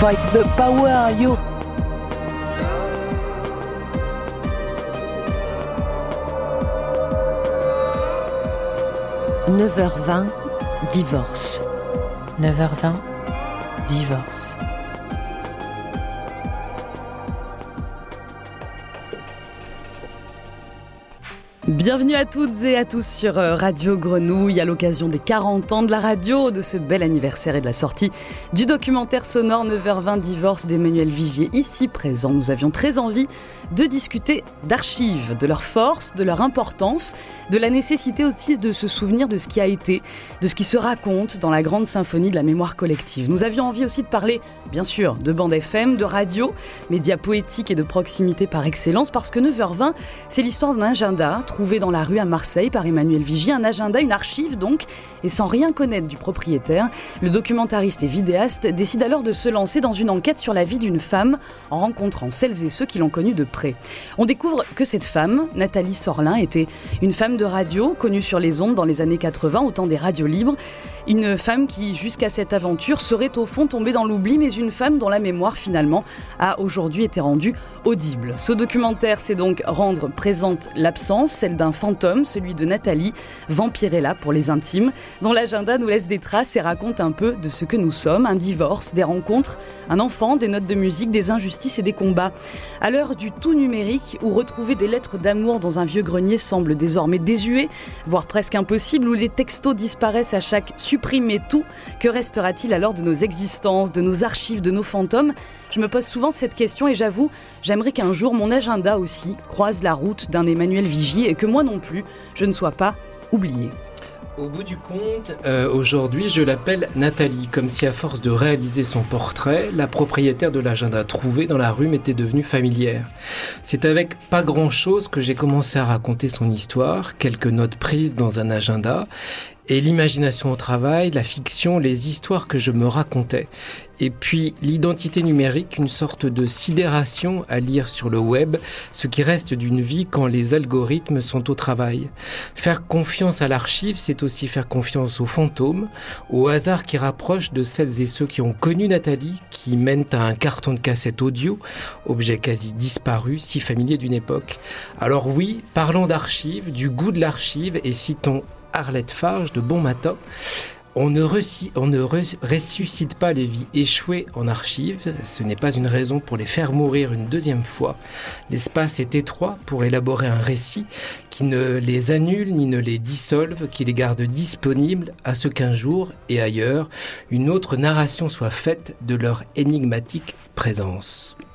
fight the power, yo. « 9h20, divorce. 9h20, divorce. Bienvenue à toutes et à tous sur euh, Radio Grenouille à l'occasion des 40 ans de la radio, de ce bel anniversaire et de la sortie du documentaire sonore 9h20 Divorce d'Emmanuel Vigier ici présent. Nous avions très envie de discuter d'archives, de leur force, de leur importance, de la nécessité aussi de se souvenir de ce qui a été, de ce qui se raconte dans la grande symphonie de la mémoire collective. Nous avions envie aussi de parler, bien sûr, de bande FM, de radio, médias poétiques et de proximité par excellence, parce que 9h20, c'est l'histoire d'un agenda trouvé dans la rue à Marseille par Emmanuel Vigier, un agenda, une archive donc, et sans rien connaître du propriétaire, le documentariste et vidéaste décide alors de se lancer dans une enquête sur la vie d'une femme en rencontrant celles et ceux qui l'ont connue de près. On découvre que cette femme, Nathalie Sorlin, était une femme de radio connue sur les ondes dans les années 80 au temps des radios libres. Une femme qui, jusqu'à cette aventure, serait au fond tombée dans l'oubli, mais une femme dont la mémoire finalement a aujourd'hui été rendue audible. Ce documentaire, c'est donc rendre présente l'absence, celle d'un fantôme, celui de Nathalie, Vampirella pour les intimes, dont l'agenda nous laisse des traces et raconte un peu de ce que nous sommes, un divorce, des rencontres, un enfant, des notes de musique, des injustices et des combats. À l'heure du tout numérique, où retrouver des lettres d'amour dans un vieux grenier semble désormais désuet, voire presque impossible, où les textos disparaissent à chaque supprimer tout, que restera-t-il alors de nos existences, de nos archives, de nos fantômes? Je me pose souvent cette question et j'avoue, j'aimerais qu'un jour mon agenda aussi croise la route d'un Emmanuel Vigier et que moi non plus, je ne sois pas oublié. Au bout du compte, euh, aujourd'hui, je l'appelle Nathalie, comme si à force de réaliser son portrait, la propriétaire de l'agenda trouvé dans la rue m'était devenue familière. C'est avec pas grand-chose que j'ai commencé à raconter son histoire, quelques notes prises dans un agenda, et l'imagination au travail, la fiction, les histoires que je me racontais. Et puis l'identité numérique, une sorte de sidération à lire sur le web, ce qui reste d'une vie quand les algorithmes sont au travail. Faire confiance à l'archive, c'est aussi faire confiance aux fantômes, au hasard qui rapproche de celles et ceux qui ont connu Nathalie, qui mènent à un carton de cassette audio, objet quasi disparu, si familier d'une époque. Alors oui, parlons d'archives, du goût de l'archive et citons Arlette Farge de Bon Matin. On ne, on ne ressuscite pas les vies échouées en archives, ce n'est pas une raison pour les faire mourir une deuxième fois. L'espace est étroit pour élaborer un récit qui ne les annule ni ne les dissolve, qui les garde disponibles à ce qu'un jour et ailleurs, une autre narration soit faite de leur énigmatique présence. «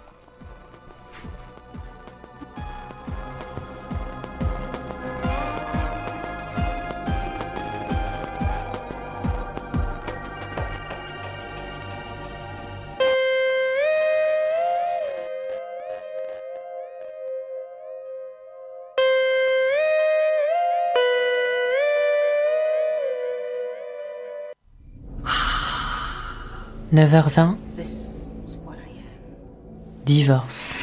9h20, divorce.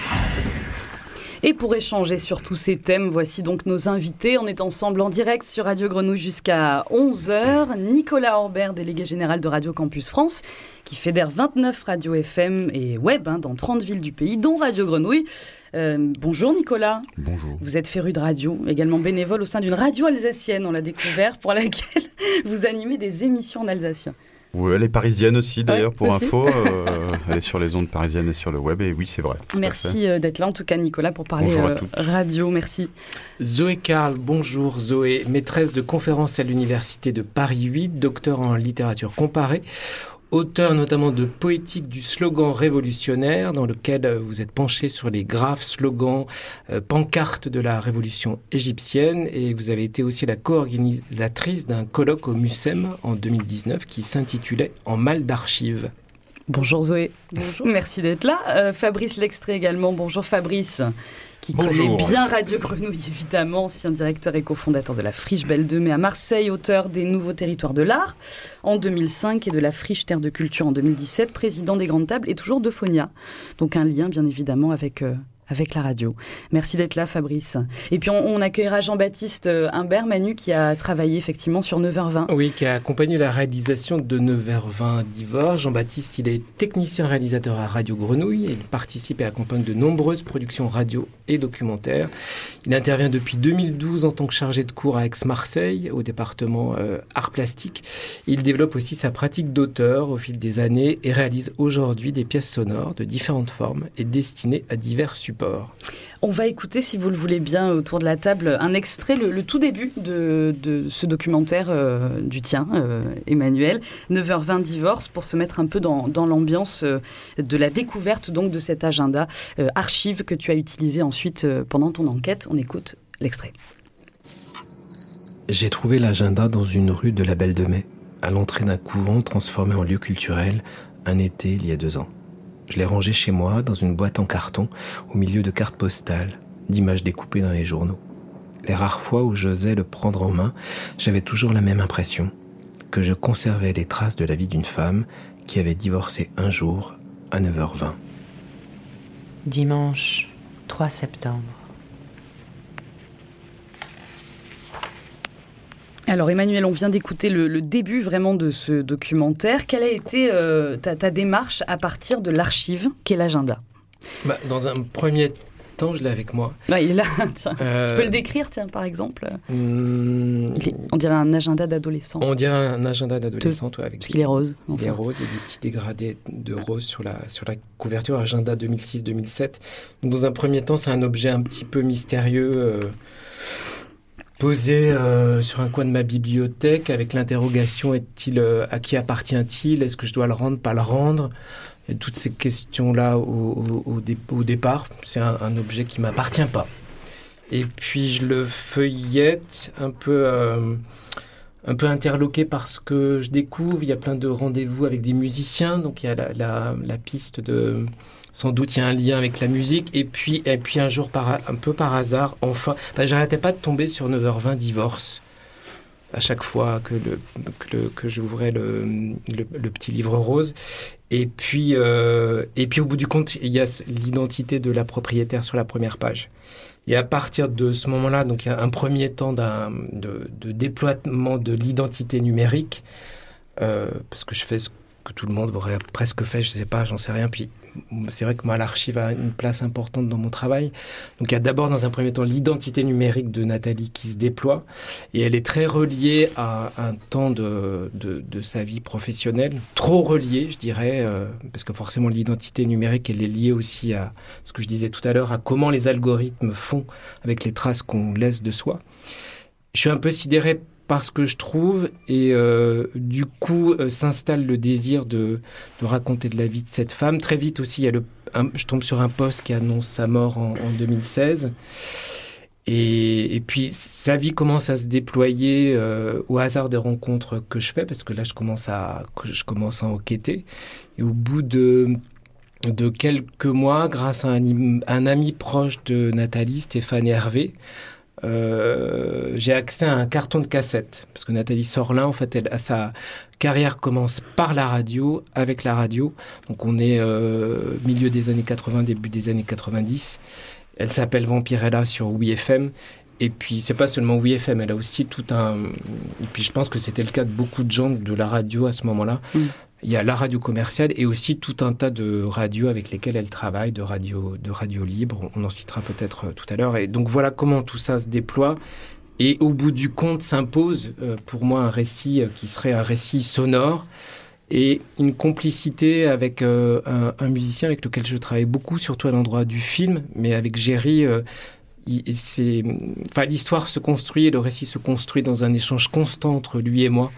Et pour échanger sur tous ces thèmes, voici donc nos invités. On est ensemble en direct sur Radio Grenouille jusqu'à 11h. Nicolas Orbert, délégué général de Radio Campus France, qui fédère 29 radios FM et web hein, dans 30 villes du pays, dont Radio Grenouille. Euh, bonjour Nicolas. Bonjour. Vous êtes féru de radio, également bénévole au sein d'une radio alsacienne, on l'a découvert, pour laquelle vous animez des émissions en alsacien. Oui, elle est parisienne aussi d'ailleurs pour info. Euh, elle est sur les ondes parisiennes et sur le web et oui c'est vrai. Merci euh, d'être là en tout cas Nicolas pour parler radio. Merci. Zoé Karl, bonjour Zoé, maîtresse de conférences à l'université de Paris 8, docteur en littérature comparée auteur notamment de Poétique du slogan révolutionnaire, dans lequel euh, vous êtes penché sur les graphes, slogans, euh, pancartes de la révolution égyptienne, et vous avez été aussi la co-organisatrice d'un colloque au MUSEM en 2019 qui s'intitulait En mal d'archives. Bonjour Zoé. Bonjour. Merci d'être là. Euh, Fabrice L'extrait également. Bonjour Fabrice qui connaît bien Radio Grenouille, évidemment, ancien directeur et cofondateur de la Friche Belle 2, mais à Marseille, auteur des Nouveaux Territoires de l'Art en 2005 et de la Friche Terre de Culture en 2017, président des Grandes Tables et toujours de Phonia. Donc un lien, bien évidemment, avec, euh, avec la radio. Merci d'être là, Fabrice. Et puis on, accueillera Jean-Baptiste euh, Humbert, Manu, qui a travaillé effectivement sur 9h20. Oui, qui a accompagné la réalisation de 9h20 Divorce. Jean-Baptiste, il est technicien réalisateur à Radio Grenouille. Il participe et accompagne de nombreuses productions radio et documentaires. Il intervient depuis 2012 en tant que chargé de cours à Aix-Marseille, au département euh, art plastique. Il développe aussi sa pratique d'auteur au fil des années et réalise aujourd'hui des pièces sonores de différentes formes et destinées à divers supports. On va écouter, si vous le voulez bien, autour de la table, un extrait, le, tout début de, ce documentaire euh, du tien, euh, Emmanuel, 9h20 divorce, pour se mettre un peu dans, l'ambiance euh, de la découverte donc de cet agenda archive que tu as utilisé ensuite pendant ton enquête. On écoute l'extrait. J'ai trouvé l'agenda dans une rue de la Belle de Mai, à l'entrée d'un couvent transformé en lieu culturel, un été il y a deux ans. Je l'ai rangé chez moi dans une boîte en carton au milieu de cartes postales, d'images découpées dans les journaux. Les rares fois où j'osais le prendre en main, j'avais toujours la même impression, que je conservais les traces de la vie d'une femme qui avait divorcé un jour à 9h20. Dimanche 3 septembre. Alors Emmanuel, on vient d'écouter le, début vraiment de ce documentaire. Quelle a été euh, ta, démarche à partir de l'archive qu'est l'agenda? Bah, Dans un premier temps, je l'ai avec moi. il est là. Tu peux le décrire, tiens, par exemple? hmm. On dirait un agenda d'adolescent. On dirait un agenda d'adolescent, toi, avec. Parce qu'il est rose. Il est rose, il y a des petits dégradés de rose sur la, sur la couverture, agenda 2006-2007. Dans un premier temps, c'est un objet un petit peu mystérieux. Euh, posé euh, sur un coin de ma bibliothèque avec l'interrogation est-il euh, à qui appartient-il? Est-ce que je dois le rendre, pas le rendre? Toutes ces questions-là au, au, départ, c'est un, objet qui m'appartient pas. Et puis je le feuillette un peu. Euh, un peu interloqué parce que je découvre, il y a plein de rendez-vous avec des musiciens, donc il y a la, la piste de, sans doute il y a un lien avec la musique. Et puis, et puis un jour, par, un peu par hasard, enfin, j'arrêtais pas de tomber sur 9h20 divorce. À chaque fois que, que, j'ouvrais le, le, petit livre rose. Et puis, euh, et puis au bout du compte, il y a l'identité de la propriétaire sur la première page. Et à partir de ce moment-là, donc il y a un premier temps de, de déploiement de l'identité numérique, euh, parce que je fais ce que tout le monde aurait presque fait, je sais pas, j'en sais rien. Puis c'est vrai que moi, l'archive a une place importante dans mon travail. Donc il y a d'abord, dans un premier temps, l'identité numérique de Nathalie qui se déploie. Et elle est très reliée à un temps de, de, sa vie professionnelle. Trop reliée, je dirais, euh, parce que forcément, l'identité numérique, elle est liée aussi à ce que je disais tout à l'heure, à comment les algorithmes font avec les traces qu'on laisse de soi. Je suis un peu sidéré parce que je trouve, et euh, du coup euh, s'installe le désir de, raconter de la vie de cette femme. Très vite aussi, je tombe sur un poste qui annonce sa mort en, 2016. Et, puis sa vie commence à se déployer euh, au hasard des rencontres que je fais, parce que là je commence à, je commence à enquêter. Et au bout de, de quelques mois, grâce à un ami proche de Nathalie, Stéphane Hervé, euh, j'ai accès à un carton de cassette. Parce que Nathalie Sorlin, en fait, elle, sa carrière commence par la radio, avec la radio. Donc on est euh, milieu des années 80, début des années 90. Elle s'appelle Vampirella sur WeFM. Et puis, c'est pas seulement WeFM, elle a aussi tout un. Et puis, je pense que c'était le cas de beaucoup de gens de la radio à ce moment-là. Mm. Il y a la radio commerciale et aussi tout un tas de radios avec lesquelles elle travaille, de radio, de radio libre. On en citera peut-être euh, tout à l'heure. Et donc voilà comment tout ça se déploie. Et au bout du compte s'impose euh, pour moi un récit euh, qui serait un récit sonore et une complicité avec un, musicien avec lequel je travaille beaucoup, surtout à l'endroit du film, mais avec Jerry. c'est, enfin, l'histoire se construit le récit se construit dans un échange constant entre lui et moi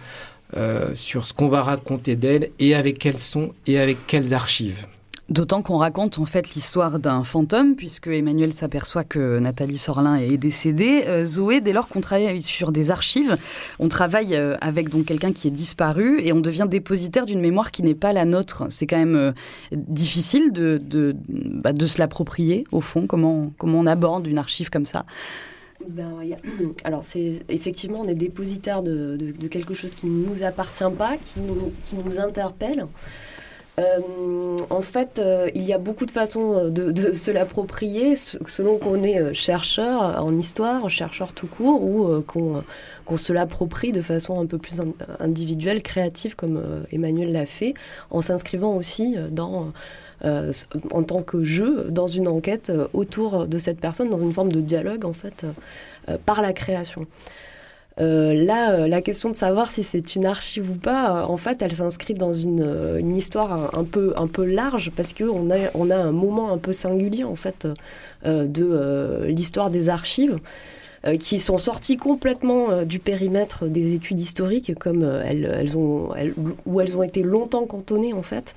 euh, sur ce qu'on va raconter d'elle et avec quels sons et avec quelles archives. D'autant qu'on raconte en fait l'histoire d'un fantôme, puisque Emmanuel s'aperçoit que Nathalie Sorlin est décédée. Euh, Zoé, dès lors qu'on travaille sur des archives, on travaille euh, avec donc quelqu'un qui est disparu et on devient dépositaire d'une mémoire qui n'est pas la nôtre. C'est quand même difficile de, de, bah, de se l'approprier, au fond, comment, comment on aborde une archive comme ça? Ben, Alors, c'est effectivement, on est dépositaire de, quelque chose qui ne nous appartient pas, qui nous, qui nous interpelle. En fait, il y a beaucoup de façons de, se l'approprier selon qu'on est chercheur en histoire, chercheur tout court, ou qu'on se l'approprie de façon un peu plus individuelle, créative, comme Emmanuel l'a fait, en s'inscrivant aussi dans euh, en tant que jeu dans une enquête euh, autour de cette personne, dans une forme de dialogue en fait, euh, par la création. Là, la question de savoir si c'est une archive ou pas, en fait, elle s'inscrit dans une, histoire un, peu, un peu large parce qu'on a, on a un moment un peu singulier en fait de l'histoire des archives qui sont sorties complètement du périmètre des études historiques comme elles, elles ont, où elles ont été longtemps cantonnées en fait.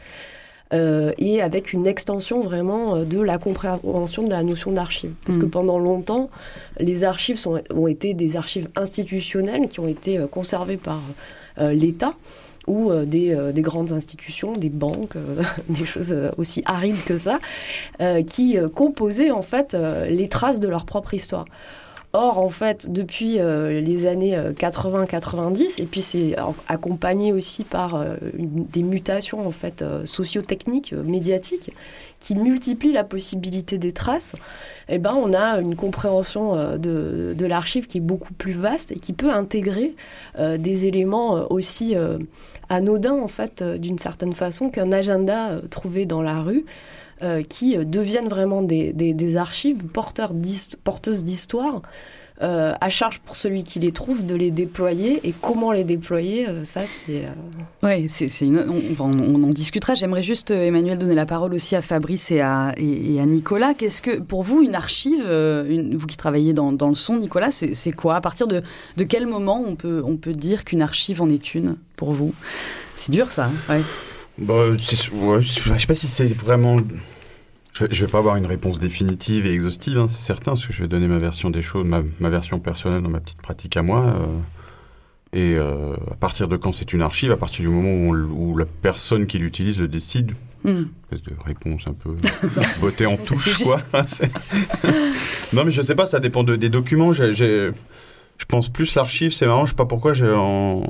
Euh, et avec une extension vraiment euh, de la compréhension de la notion d'archive. Parce que mm. pendant longtemps, les archives sont, ont été des archives institutionnelles qui ont été euh, conservées par l'État ou des, des, grandes institutions, des banques, des choses aussi arides que ça, qui composaient en fait les traces de leur propre histoire. Or, en fait, depuis euh, les années 80-90, euh, et puis c'est accompagné aussi par euh, des mutations en fait socio-techniques, médiatiques, qui multiplient la possibilité des traces, eh ben, on a une compréhension de, de l'archive qui est beaucoup plus vaste et qui peut intégrer des éléments aussi anodins, en fait, d'une certaine façon, qu'un agenda trouvé dans la rue. Euh, qui euh, deviennent vraiment des, archives porteurs porteuses d'histoire. Euh, à charge pour celui qui les trouve de les déployer et comment les déployer, ça c'est. Oui, c'est, on, on, en discutera. J'aimerais juste, Emmanuel, donner la parole aussi à Fabrice et à, et, à Nicolas. Qu'est-ce que, pour vous, une archive, vous qui travaillez dans, dans le son, Nicolas, c'est, quoi? À partir de, de quel moment on peut, on peut dire qu'une archive en est une pour vous? C'est dur ça, hein? Bah, ouais, je sais pas si c'est vraiment. Je vais, vais pas avoir une réponse définitive et exhaustive, hein, c'est certain, parce que je vais donner ma version des choses, ma, ma version personnelle dans ma petite pratique à moi. Euh, et euh, à partir de quand c'est une archive, à partir du moment où, la personne qui l'utilise le décide, hmm. une espèce de réponse un peu beauté en touche, quoi. non, mais je sais pas, ça dépend de, des documents. Je pense plus l'archive, c'est marrant, je sais pas pourquoi j'ai en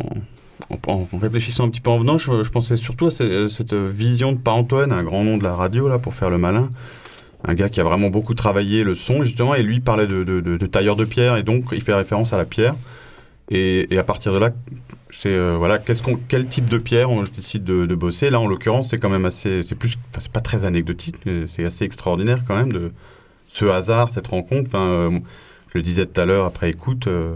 en, réfléchissant un petit peu en venant, je, pensais surtout à cette, vision de Parentoine, un grand nom de la radio, là, pour faire le malin. Un gars qui a vraiment beaucoup travaillé le son, justement, et lui parlait de, tailleur de pierre, et donc il fait référence à la pierre. Et, à partir de là, c'est euh, voilà, qu'est-ce qu'on, quel type de pierre on décide de, bosser? Là, en l'occurrence, c'est quand même assez, c'est plus, c'est pas très anecdotique, mais c'est assez extraordinaire quand même de ce hasard, cette rencontre. Enfin, euh, je le disais tout à l'heure après écoute. Euh,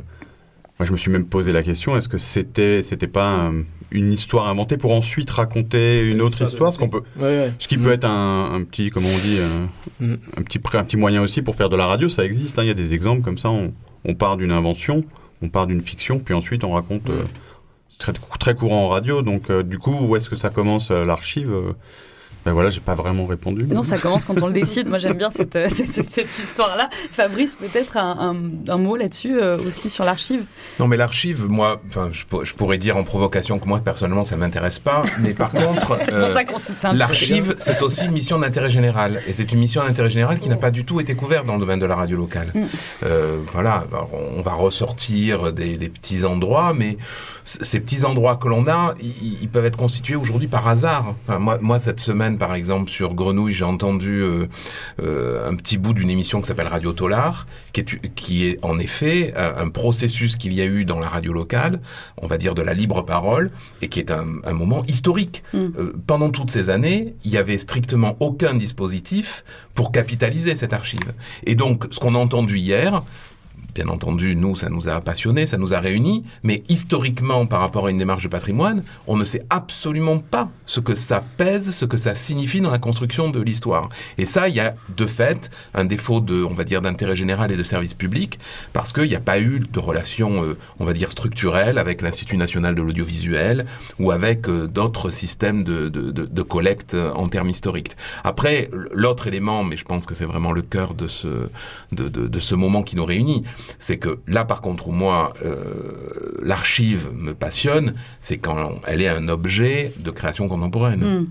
moi, je me suis même posé la question est-ce que c'était c'était pas une histoire inventée pour ensuite raconter une, autre histoire, ce qu'on peut, ce qui peut mm. être un, petit, comment on dit, euh, mm. un petit un petit moyen aussi pour faire de la radio. Ça existe. Hein. Il y a des exemples comme ça. On, part d'une invention, on part d'une fiction, puis ensuite on raconte. Euh, très, très courant en radio. Donc, euh, du coup, où est-ce que ça commence l'archive ben voilà, j'ai pas vraiment répondu. Non, ça commence quand on le décide. Moi, j'aime bien cette, euh, cette, histoire-là. Fabrice, peut-être un, un, mot là-dessus euh, aussi sur l'archive? Non, mais l'archive, moi, je, je, pourrais dire en provocation que moi, personnellement, ça m'intéresse pas. Mais par contre, euh, l'archive, c'est aussi une mission d'intérêt général. Et c'est une mission d'intérêt général qui n'a pas du tout été couverte dans le domaine de la radio locale. Mm. voilà, on va ressortir des, des petits endroits, mais ces petits endroits que l'on a, ils, peuvent être constitués aujourd'hui par hasard. moi, moi, cette semaine, par exemple, sur Grenouille, j'ai entendu euh, euh, un petit bout d'une émission qui s'appelle Radio Tolar, qui est, qui est en effet un, processus qu'il y a eu dans la radio locale, on va dire de la libre parole, et qui est un, moment historique. Mm. Euh, pendant toutes ces années, il y avait strictement aucun dispositif pour capitaliser cette archive. Et donc, ce qu'on a entendu hier, bien entendu, nous, ça nous a passionnés, ça nous a réunis, mais historiquement, par rapport à une démarche de patrimoine, on ne sait absolument pas ce que ça pèse, ce que ça signifie dans la construction de l'histoire. Et ça, il y a de fait un défaut de, on va dire, d'intérêt général et de service public, parce qu'il n'y a pas eu de relation, euh, on va dire, structurelle avec l'Institut national de l'audiovisuel ou avec euh, d'autres systèmes de, de, de, collecte en termes historiques. Après, l'autre élément, mais je pense que c'est vraiment le cœur de ce, de, de ce moment qui nous réunit, c'est que là, par contre, où moi, euh, l'archive me passionne, c'est quand elle est un objet de création contemporaine. Hmm.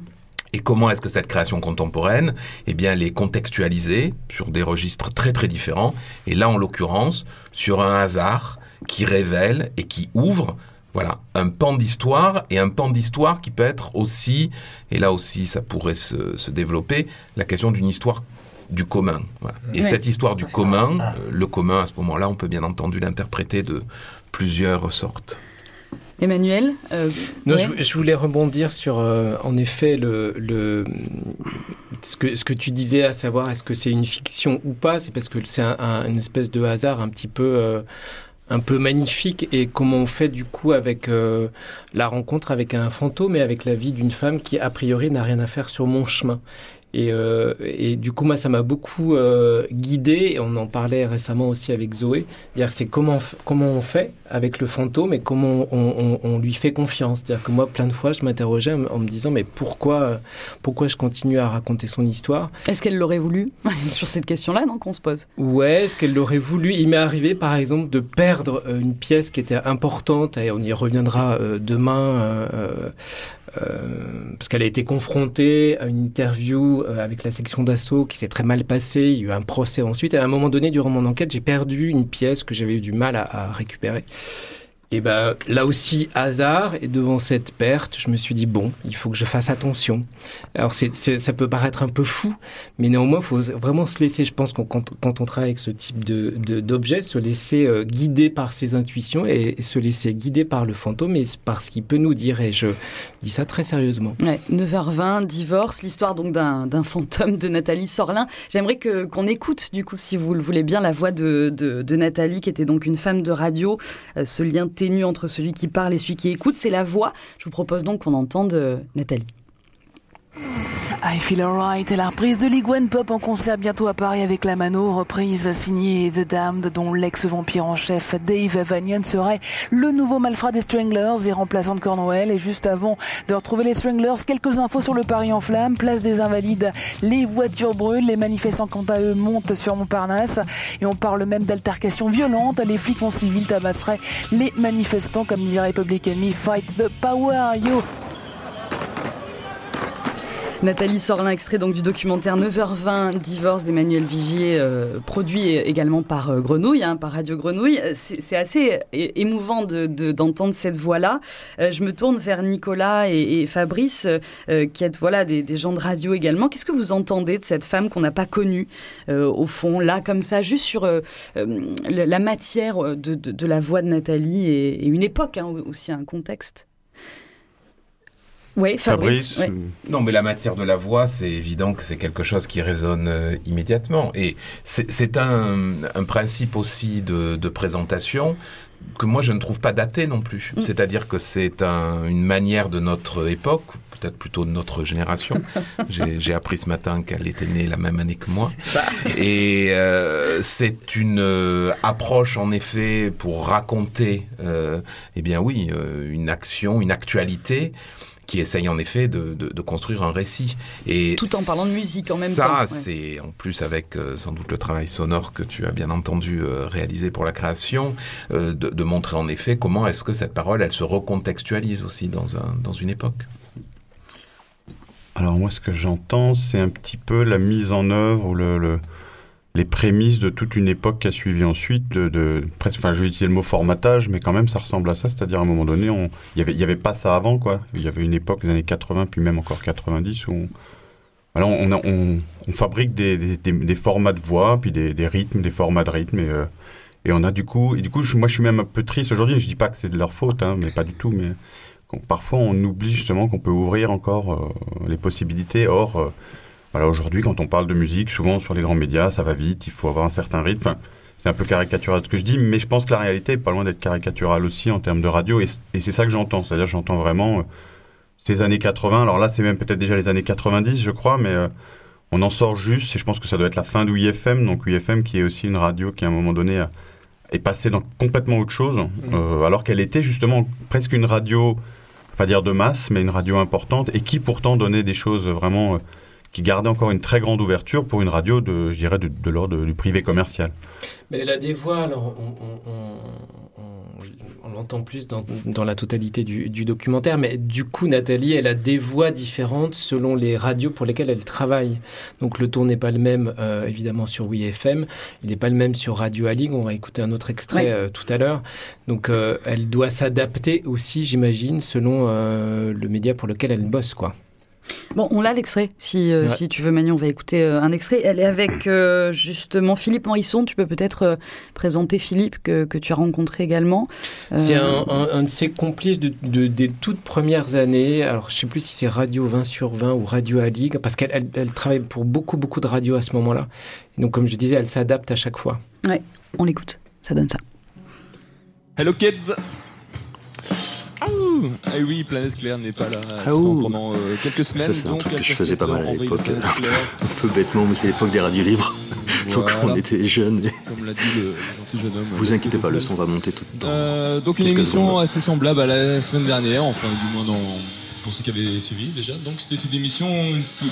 Et comment est-ce que cette création contemporaine, eh bien, elle est contextualisée sur des registres très très différents? Et là, en l'occurrence, sur un hasard qui révèle et qui ouvre Voilà, un pan d'histoire et un pan d'histoire qui peut être aussi, et là aussi ça pourrait se, développer, la question d'une histoire du commun. Et cette histoire du commun, euh, le commun à ce moment-là, on peut bien entendu l'interpréter de plusieurs sortes. Emmanuel euh, non, je, voulais rebondir sur, euh, en effet, le, le, ce, que, ce que tu disais, à savoir est-ce que c'est une fiction ou pas? C'est parce que c'est un, une espèce de hasard un petit peu un peu magnifique et comment on fait du coup avec euh, la rencontre avec un fantôme et avec la vie d'une femme qui a priori n'a rien à faire sur mon chemin? Et, euh, et, du coup, moi, ça m'a beaucoup euh, guidé. Et on en parlait récemment aussi avec Zoé. C'est comment, comment on fait avec le fantôme et comment on, on, lui fait confiance. C'est-à-dire que moi, plein de fois, je m'interrogeais en me disant, mais pourquoi, pourquoi je continue à raconter son histoire? Est-ce qu'elle l'aurait voulu? Sur cette question-là, non, qu'on se pose. Ouais, est-ce qu'elle l'aurait voulu? Il m'est arrivé, par exemple, de perdre euh, une pièce qui était importante, et on y reviendra euh, demain, euh, parce qu'elle a été confrontée à une interview euh, avec la section d'assaut qui s'est très mal passée. Il y a eu un procès ensuite. Et à un moment donné, durant mon enquête, j'ai perdu une pièce que j'avais eu du mal à récupérer. Et ben là aussi hasard et devant cette perte, je me suis dit bon, il faut que je fasse attention. Alors c'est, ça peut paraître un peu fou, mais néanmoins il faut vraiment se laisser. Je pense quand, on travaille avec ce type de, d'objet, se laisser euh, guider par ses intuitions et, se laisser guider par le fantôme et par ce qu'il peut nous dire. Et je dis ça très sérieusement. Ouais, 9h20, divorce, l'histoire donc d'un, d'un fantôme de Nathalie Sorlin. J'aimerais que qu'on écoute du coup, si vous le voulez bien, la voix de, de, de Nathalie qui était donc une femme de radio. Euh, ce lien entre celui qui parle et celui qui écoute, c'est la voix. Je vous propose donc qu'on entende euh, Nathalie. I Feel Alright. Est la reprise de One Pop en concert bientôt à Paris avec la Mano, reprise signée The Damned dont l'ex-vampire en chef Dave Vanian serait le nouveau malfrat des Stranglers et remplaçant de Cornwell. Et juste avant de retrouver les Stranglers, quelques infos sur le Paris en flammes, place des Invalides, les voitures brûlent, les manifestants quant à eux montent sur Montparnasse. Et on parle même d'altercations violentes, les flics en civil tabasseraient les manifestants comme dirait Public Enemy, fight the power, yo Nathalie Sorlin, extrait donc du documentaire 9h20, Divorce d'Emmanuel Vigier, euh, produit également par euh, Grenouille, hein, par Radio Grenouille. C'est assez émouvant d'entendre cette voix-là. Euh, je me tourne vers Nicolas et, Fabrice, qui êtes voilà des, gens de radio également. Qu'est-ce que vous entendez de cette femme qu'on n'a pas connue, au fond, là, comme ça, juste sur la matière de, la voix de Nathalie et, une époque hein, aussi, un contexte? Oui, Fabrice. Non, mais la matière de la voix, c'est évident que c'est quelque chose qui résonne euh, immédiatement. Et c'est un, principe aussi de, présentation que moi je ne trouve pas daté non plus. Mm. C'est-à-dire que c'est une manière de notre époque, peut-être plutôt de notre génération. J'ai appris ce matin qu'elle était née la même année que moi. Et euh, c'est une euh, approche en effet pour raconter, eh bien oui, une action, une actualité qui essaye en effet de, de, construire un récit. Et Tout en parlant de musique en même temps. Ça, c'est en plus avec euh, sans doute le travail sonore que tu as bien entendu euh, réalisé pour la création, euh, de, de, montrer en effet comment est-ce que cette parole, elle se recontextualise aussi dans, un, dans une époque. Alors moi, ce que j'entends, c'est un petit peu la mise en œuvre ou le, le les prémices de toute une époque qui a suivi ensuite, de, presque, enfin, je vais utiliser le mot formatage, mais quand même, ça ressemble à ça. C'est-à-dire, à un moment donné, il y avait, y avait pas ça avant, quoi. Il y avait une époque, les années 80, puis même encore 90, où on, on, on, fabrique des, formats de voix, puis des, rythmes, des formats de rythme, et, euh, et on a du coup, et du coup, moi, je suis même un peu triste aujourd'hui. Je dis pas que c'est de leur faute, hein, mais pas du tout, mais parfois, on oublie justement qu'on peut ouvrir encore euh, les possibilités. Or, euh, voilà, aujourd'hui, quand on parle de musique, souvent sur les grands médias, ça va vite, il faut avoir un certain rythme. c'est un peu caricatural ce que je dis, mais je pense que la réalité est pas loin d'être caricaturale aussi en termes de radio, et, c'est ça que j'entends. C'est-à-dire, j'entends vraiment euh, ces années 80. Alors là, c'est même peut-être déjà les années 90, je crois, mais euh, on en sort juste. Et je pense que ça doit être la fin d'UIFM, donc UIFM qui est aussi une radio qui, à un moment donné, est passée dans complètement autre chose, mmh. euh, alors qu'elle était justement presque une radio, pas dire de masse, mais une radio importante, et qui pourtant donnait des choses vraiment qui gardait encore une très grande ouverture pour une radio de, je dirais, de, l'ordre du privé commercial. Mais elle a des voix, alors on, l'entend plus dans, la totalité du, documentaire, mais du coup, Nathalie, elle a des voix différentes selon les radios pour lesquelles elle travaille. Donc le ton n'est pas le même, euh, évidemment, sur WeFM, il n'est pas le même sur Radio Alig, on va écouter un autre extrait euh, tout à l'heure. Donc euh, elle doit s'adapter aussi, j'imagine, selon le média pour lequel elle bosse, quoi. Bon, on l'a l'extrait. Si, euh, si tu veux, Manu, on va écouter euh, un extrait. Elle est avec euh, justement Philippe Morisson. Tu peux peut-être présenter Philippe que, que, tu as rencontré également. C'est un, de ses complices de, des toutes premières années. Alors, je ne sais plus si c'est Radio 20 sur 20 ou Radio à Ligue, parce qu'elle elle, travaille pour beaucoup, beaucoup de radios à ce moment-là. Donc, comme je disais, elle s'adapte à chaque fois. Ouais, on l'écoute. Ça donne ça. Hello kids ah oui, Planète Claire n'est pas là ah pendant euh, quelques semaines. Ça, c'est un truc que je faisais pas mal à l'époque. un peu bêtement, mais c'est l'époque des radios libres. donc on était jeunes. Comme l'a dit le gentil jeune homme. Vous inquiétez pas, le son va monter tout le temps. Euh, donc une émission assez semblable à la semaine dernière, enfin du moins dans, pour ceux qui avaient suivi déjà. Donc c'était une émission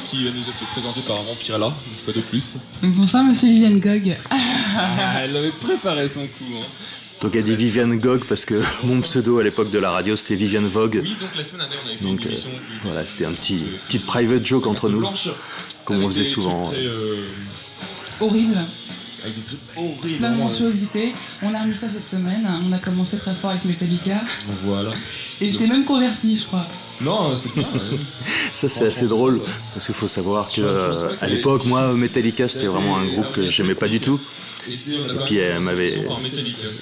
qui nous a été présentée par Vampirella, une fois de plus. Bonsoir Monsieur Viviane Gog. Ah, elle avait préparé son coup. Hein. Donc il y a des Viviane Gog parce que mon pseudo à l'époque de la radio c'était Viviane Vogue. Oui, donc la semaine dernière on avait fait une euh, voilà, c'était un petit, petit private joke entre nous, comme on faisait souvent. Euh, horrible. Avec des trucs horribles. Plein de monstruosités. On a remis ça cette semaine. On a commencé très fort avec Metallica. Voilà. Et j'étais même converti, je crois. Non, c'est bien. ça c'est assez drôle parce qu'il faut savoir que à l'époque, moi, Metallica c'était vraiment un groupe que j'aimais pas du tout. Et puis elle m'avait.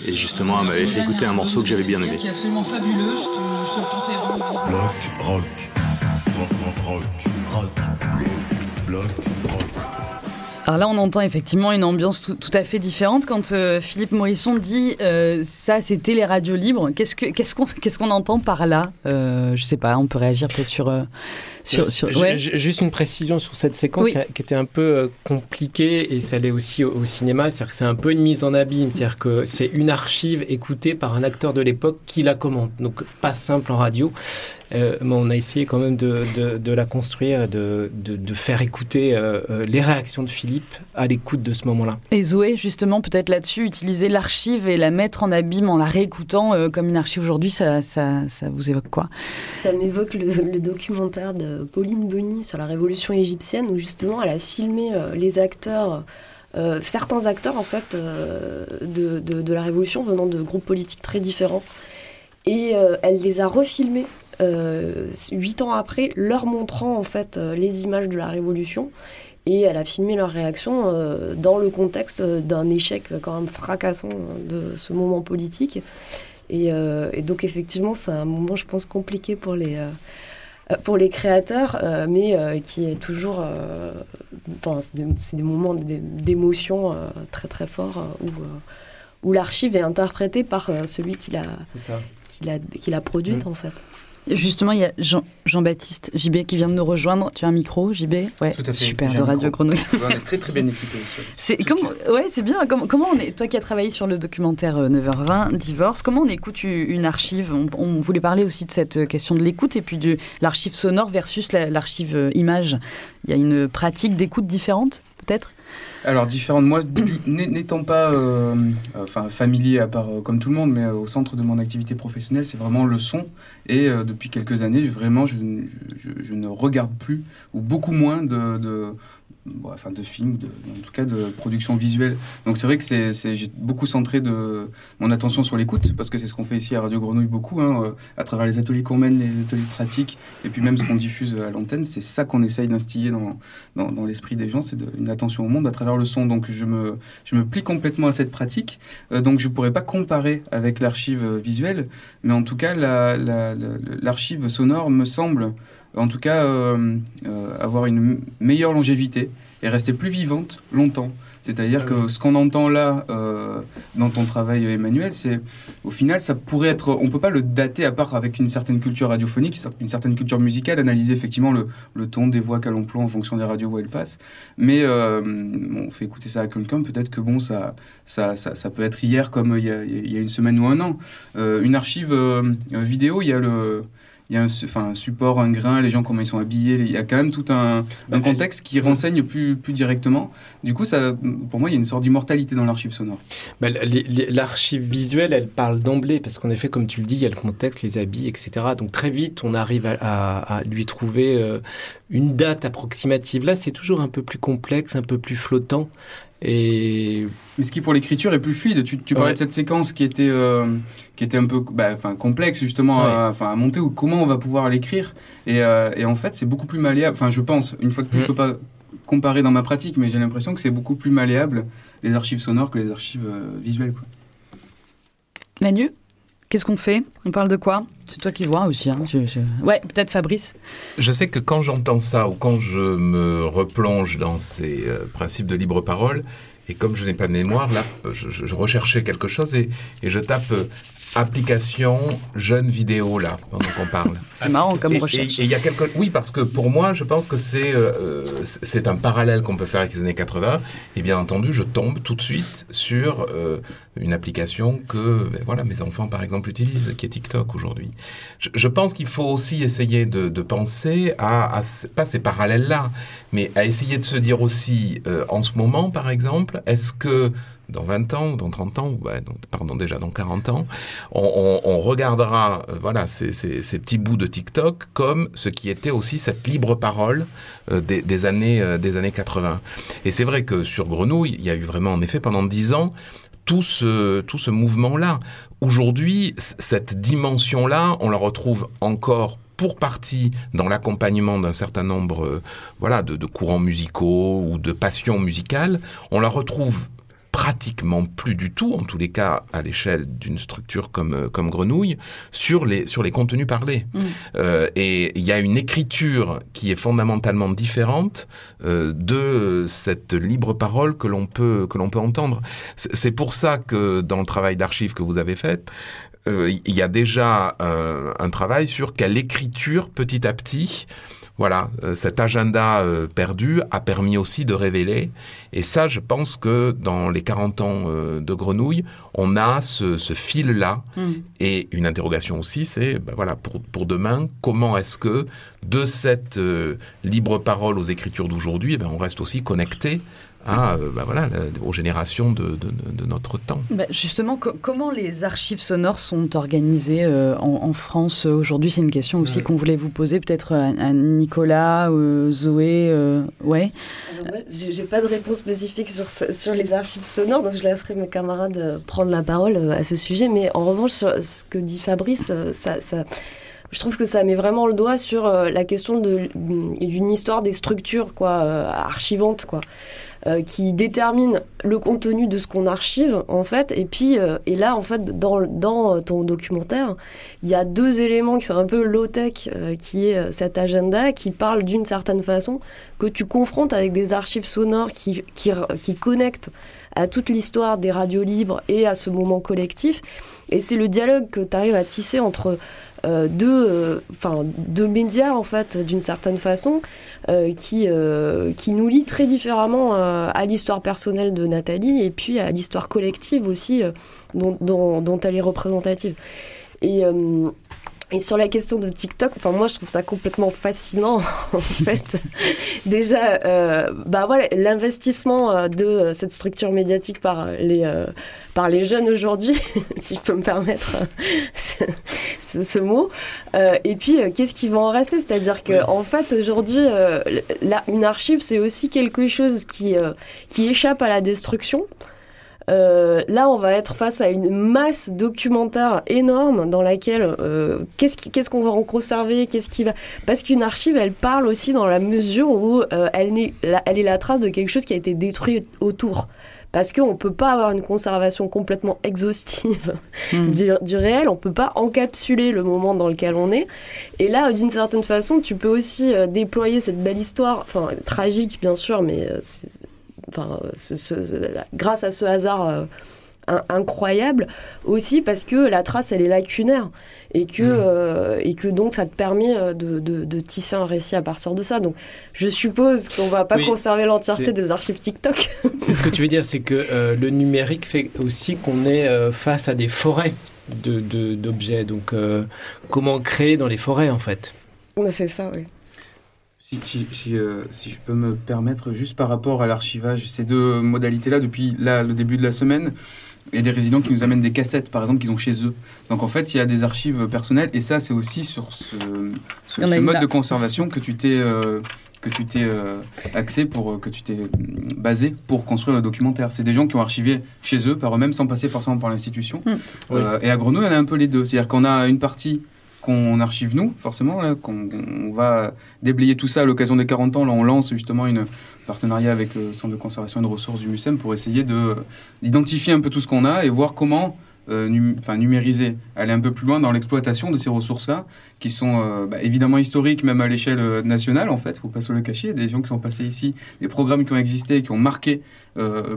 Et justement, elle m'avait fait écouter un morceau que j'avais bien aimé. Qui est absolument fabuleux, je te, conseille vraiment de Bloc, rock, rock, rock, rock, bloc, rock. Alors là, on entend effectivement une ambiance tout, à fait différente quand euh, Philippe Morisson dit euh, ça, c'était les radios libres. Qu'est-ce qu'on qu'est-ce qu'on qu'est-ce qu'on entend par là? Euh, Je sais pas, on peut réagir peut-être sur euh, Juste une précision sur cette séquence qui, était un peu euh, compliquée et ça l'est aussi au, cinéma, c'est-à-dire que c'est un peu une mise en abîme, c'est-à-dire que c'est une archive écoutée par un acteur de l'époque qui la commente, donc pas simple en radio. Euh, mais on a essayé quand même de, de, la construire, de, de faire écouter euh, les réactions de Philippe à l'écoute de ce moment-là. Et Zoé, justement, peut-être là-dessus, utiliser l'archive et la mettre en abîme en la réécoutant comme une archive aujourd'hui, ça, ça, ça, vous évoque quoi? Ça m'évoque le, le, documentaire de Pauline Bonny sur la révolution égyptienne, où justement elle a filmé euh, les acteurs, euh, certains acteurs en fait euh, de, de, la révolution venant de groupes politiques très différents. Et elle les a refilmés huit ans après, leur montrant en fait les images de la révolution. Et elle a filmé leur réaction dans le contexte d'un échec quand même fracassant de ce moment politique. Et, et donc effectivement, c'est un moment, je pense, compliqué pour les euh, pour les créateurs, euh, mais euh, qui est toujours. Enfin, c'est des, moments d'émotion très très forts où, où l'archive est interprétée par celui qui l'a qui l'a produite mm. en fait. Justement, il y a Jean, Jean-Baptiste JB qui vient de nous rejoindre. Tu as un micro, JB Ouais, Tout à fait. super, de Radio Grenouille. on est très très bien équipés. C'est comment Ouais, c'est bien. Comment, comment, on est Toi qui as travaillé sur le documentaire 9h20, euh, Divorce, comment on écoute une archive? On, voulait parler aussi de cette euh, question de l'écoute et puis de l'archive sonore versus l'archive euh, image. Il y a une pratique d'écoute différente, peut-être? Alors, différentes. Moi, n'étant pas euh, enfin, familier, à part euh, comme tout le monde, mais euh, au centre de mon activité professionnelle, c'est vraiment le son. Et depuis quelques années, vraiment, je, ne regarde plus, ou beaucoup moins de, enfin de films, de, en tout cas de production visuelle. Donc c'est vrai que c'est, j'ai beaucoup centré de mon attention sur l'écoute, parce que c'est ce qu'on fait ici à Radio Grenouille beaucoup, hein, à travers les ateliers qu'on mène, les ateliers pratiques, et puis même ce qu'on diffuse à l'antenne, c'est ça qu'on essaye d'instiller dans, dans, l'esprit des gens, c'est une attention au monde à travers le son. Donc je me, je me plie complètement à cette pratique, euh, donc je pourrais pas comparer avec l'archive visuelle, mais en tout cas l'archive sonore me semble en tout cas euh, euh, avoir une meilleure longévité et rester plus vivante longtemps. C'est-à-dire ah que ce qu'on entend là euh, dans ton travail, Emmanuel, c'est au final, ça pourrait être. On peut pas le dater à part avec une certaine culture radiophonique, une certaine culture musicale, analyser effectivement le, le ton des voix qu'elle emploie en fonction des radios où elles passent. Mais on fait écouter ça à quelqu'un, peut-être que bon, ça, ça, ça, peut être hier comme il y, a, il y a une semaine ou un an. une archive vidéo, il y a le il y a un, enfin, un support, un grain, les gens comment ils sont habillés, il y a quand même tout un, un contexte qui renseigne plus, plus directement. Du coup, ça, pour moi, il y a une sorte d'immortalité dans l'archive sonore. Bah, l'archive visuelle, elle parle d'emblée, parce qu'en effet, comme tu le dis, il y a le contexte, les habits, etc. Donc très vite, on arrive à, à, lui trouver euh, une date approximative. Là, c'est toujours un peu plus complexe, un peu plus flottant. Et... Mais ce qui pour l'écriture est plus fluide. Tu, tu parlais de cette séquence qui était, euh, qui était un peu bah, complexe justement à, à, monter ou comment on va pouvoir l'écrire. Et, euh, et, en fait, c'est beaucoup plus malléable. Enfin, je pense, une fois que je mm. peux pas comparer dans ma pratique, mais j'ai l'impression que c'est beaucoup plus malléable les archives sonores que les archives euh, visuelles. Quoi. Manu? Qu'est-ce qu'on fait? On parle de quoi? C'est toi qui vois aussi. Hein. Ouais, peut-être Fabrice. Je sais que quand j'entends ça ou quand je me replonge dans ces euh, principes de libre parole, et comme je n'ai pas de mémoire, là, je, recherchais quelque chose et, et je tape euh, application jeune vidéo là pendant qu'on parle. c'est marrant comme recherche. Et il y a quelque oui parce que pour moi je pense que c'est euh, c'est un parallèle qu'on peut faire avec les années 80 et bien entendu je tombe tout de suite sur euh, une application que ben, voilà mes enfants par exemple utilisent qui est TikTok aujourd'hui. Je, pense qu'il faut aussi essayer de, de penser à, à, pas ces parallèles là mais à essayer de se dire aussi euh, en ce moment par exemple est-ce que dans 20 ans, dans 30 ans, pardon, déjà dans 40 ans, on, regardera euh, voilà, ces, petits bouts de TikTok comme ce qui était aussi cette libre parole euh, des, années, euh, des années 80. Et c'est vrai que sur Grenouille, il y a eu vraiment, en effet, pendant 10 ans, tout ce, tout ce mouvement-là. Aujourd'hui, cette dimension-là, on la retrouve encore pour partie dans l'accompagnement d'un certain nombre voilà de, courants musicaux ou de passions musicales. On la retrouve pratiquement plus du tout, en tous les cas à l'échelle d'une structure comme, euh, comme Grenouille, sur les, sur les contenus parlés. Mm. Euh, et il y a une écriture qui est fondamentalement différente euh, de cette libre parole que l'on peut, que l'on peut entendre. C'est pour ça que dans le travail d'archives que vous avez fait, euh, il y a déjà un travail sur quelle écriture petit à petit voilà, euh, cet agenda euh, perdu a permis aussi de révéler. Et ça, je pense que dans les 40 ans euh, de Grenouille, on a ce, ce fil-là. Mm. Et une interrogation aussi, c'est, ben voilà, pour, pour demain, comment est-ce que de cette libre parole aux écritures d'aujourd'hui, eh ben, on reste aussi connecté euh, bah voilà, aux générations de, notre temps. Bah, justement, comment les archives sonores sont organisées euh, en, France aujourd'hui? C'est une question aussi qu'on voulait vous poser, peut-être à, Nicolas, euh, Zoé. ouais. J'ai pas de réponse spécifique sur, sur les archives sonores, donc je laisserai mes camarades prendre la parole à ce sujet. Mais en revanche, sur ce que dit Fabrice, ça, ça je trouve que ça met vraiment le doigt sur la question d'une histoire des structures quoi archivantes quoi euh, qui détermine le contenu de ce qu'on archive en fait. Et puis euh, et là en fait dans dans ton documentaire il y a deux éléments qui sont un peu low tech euh, qui est cet agenda qui parle d'une certaine façon que tu confrontes avec des archives sonores qui qui, qui connectent à toute l'histoire des radios libres et à ce moment collectif. Et c'est le dialogue que tu arrives à tisser entre euh, deux, euh, enfin, deux médias en fait, d'une certaine façon, euh, qui qui nous lient très différemment à l'histoire personnelle de Nathalie et puis à l'histoire collective aussi dont, dont, dont, elle est représentative. Et et sur la question de TikTok, enfin moi je trouve ça complètement fascinant en fait. Déjà, euh, bah voilà, l'investissement euh, de cette structure médiatique par les euh, par les jeunes aujourd'hui, si je peux me permettre ce, ce, mot. Euh, et puis qu'est-ce qui va en rester? C'est-à-dire que en fait aujourd'hui, une archive c'est aussi quelque chose qui qui échappe à la destruction. Euh, là, on va être face à une masse documentaire énorme dans laquelle euh, qu'est-ce qu'on va en conserver, qu'est-ce qui va parce qu'une archive, elle parle aussi dans la mesure où euh, elle, est la, elle est la trace de quelque chose qui a été détruit autour. Parce qu'on ne peut pas avoir une conservation complètement exhaustive hmm. du, du, réel, on ne peut pas encapsuler le moment dans lequel on est. Et là, d'une certaine façon, tu peux aussi euh, déployer cette belle histoire, enfin tragique bien sûr, mais enfin, grâce à ce hasard euh, incroyable, aussi parce que la trace, elle est lacunaire. Et que, mmh. euh, et que donc ça te permet euh, de, de, tisser un récit à partir de ça. Donc je suppose qu'on va pas conserver l'entièreté des archives TikTok. C'est ce que tu veux dire, c'est que le numérique fait aussi qu'on est face à des forêts d'objets. Donc, comment créer dans les forêts, en fait? C'est ça, oui. Si, si, si, je peux me permettre, juste par rapport à l'archivage, ces deux modalités-là, depuis là, le début de la semaine, il y a des résidents qui nous amènent des cassettes, par exemple, qu'ils ont chez eux. Donc en fait, il y a des archives personnelles, et ça, c'est aussi sur ce, mode de conservation que tu t'es euh, que tu t'es euh, axé pour euh, que tu t'es basé pour construire le documentaire. C'est des gens qui ont archivé chez eux par eux-mêmes sans passer forcément par l'institution. Mmh. et à Grenouille, on a un peu les deux. C'est-à-dire qu'on a une partie qu'on archive nous, forcément, qu'on on va déblayer tout ça à l'occasion des 40 ans. Là, on lance justement une partenariat avec le Centre de conservation et de ressources du MUSEM pour essayer d'identifier un peu tout ce qu'on a et voir comment euh, numériser, aller un peu plus loin dans l'exploitation de ces ressources-là, qui sont euh, bah, évidemment historiques, même à l'échelle euh, nationale, en fait, faut pas se le cacher, des gens qui sont passés ici, des programmes qui ont existé, qui ont marqué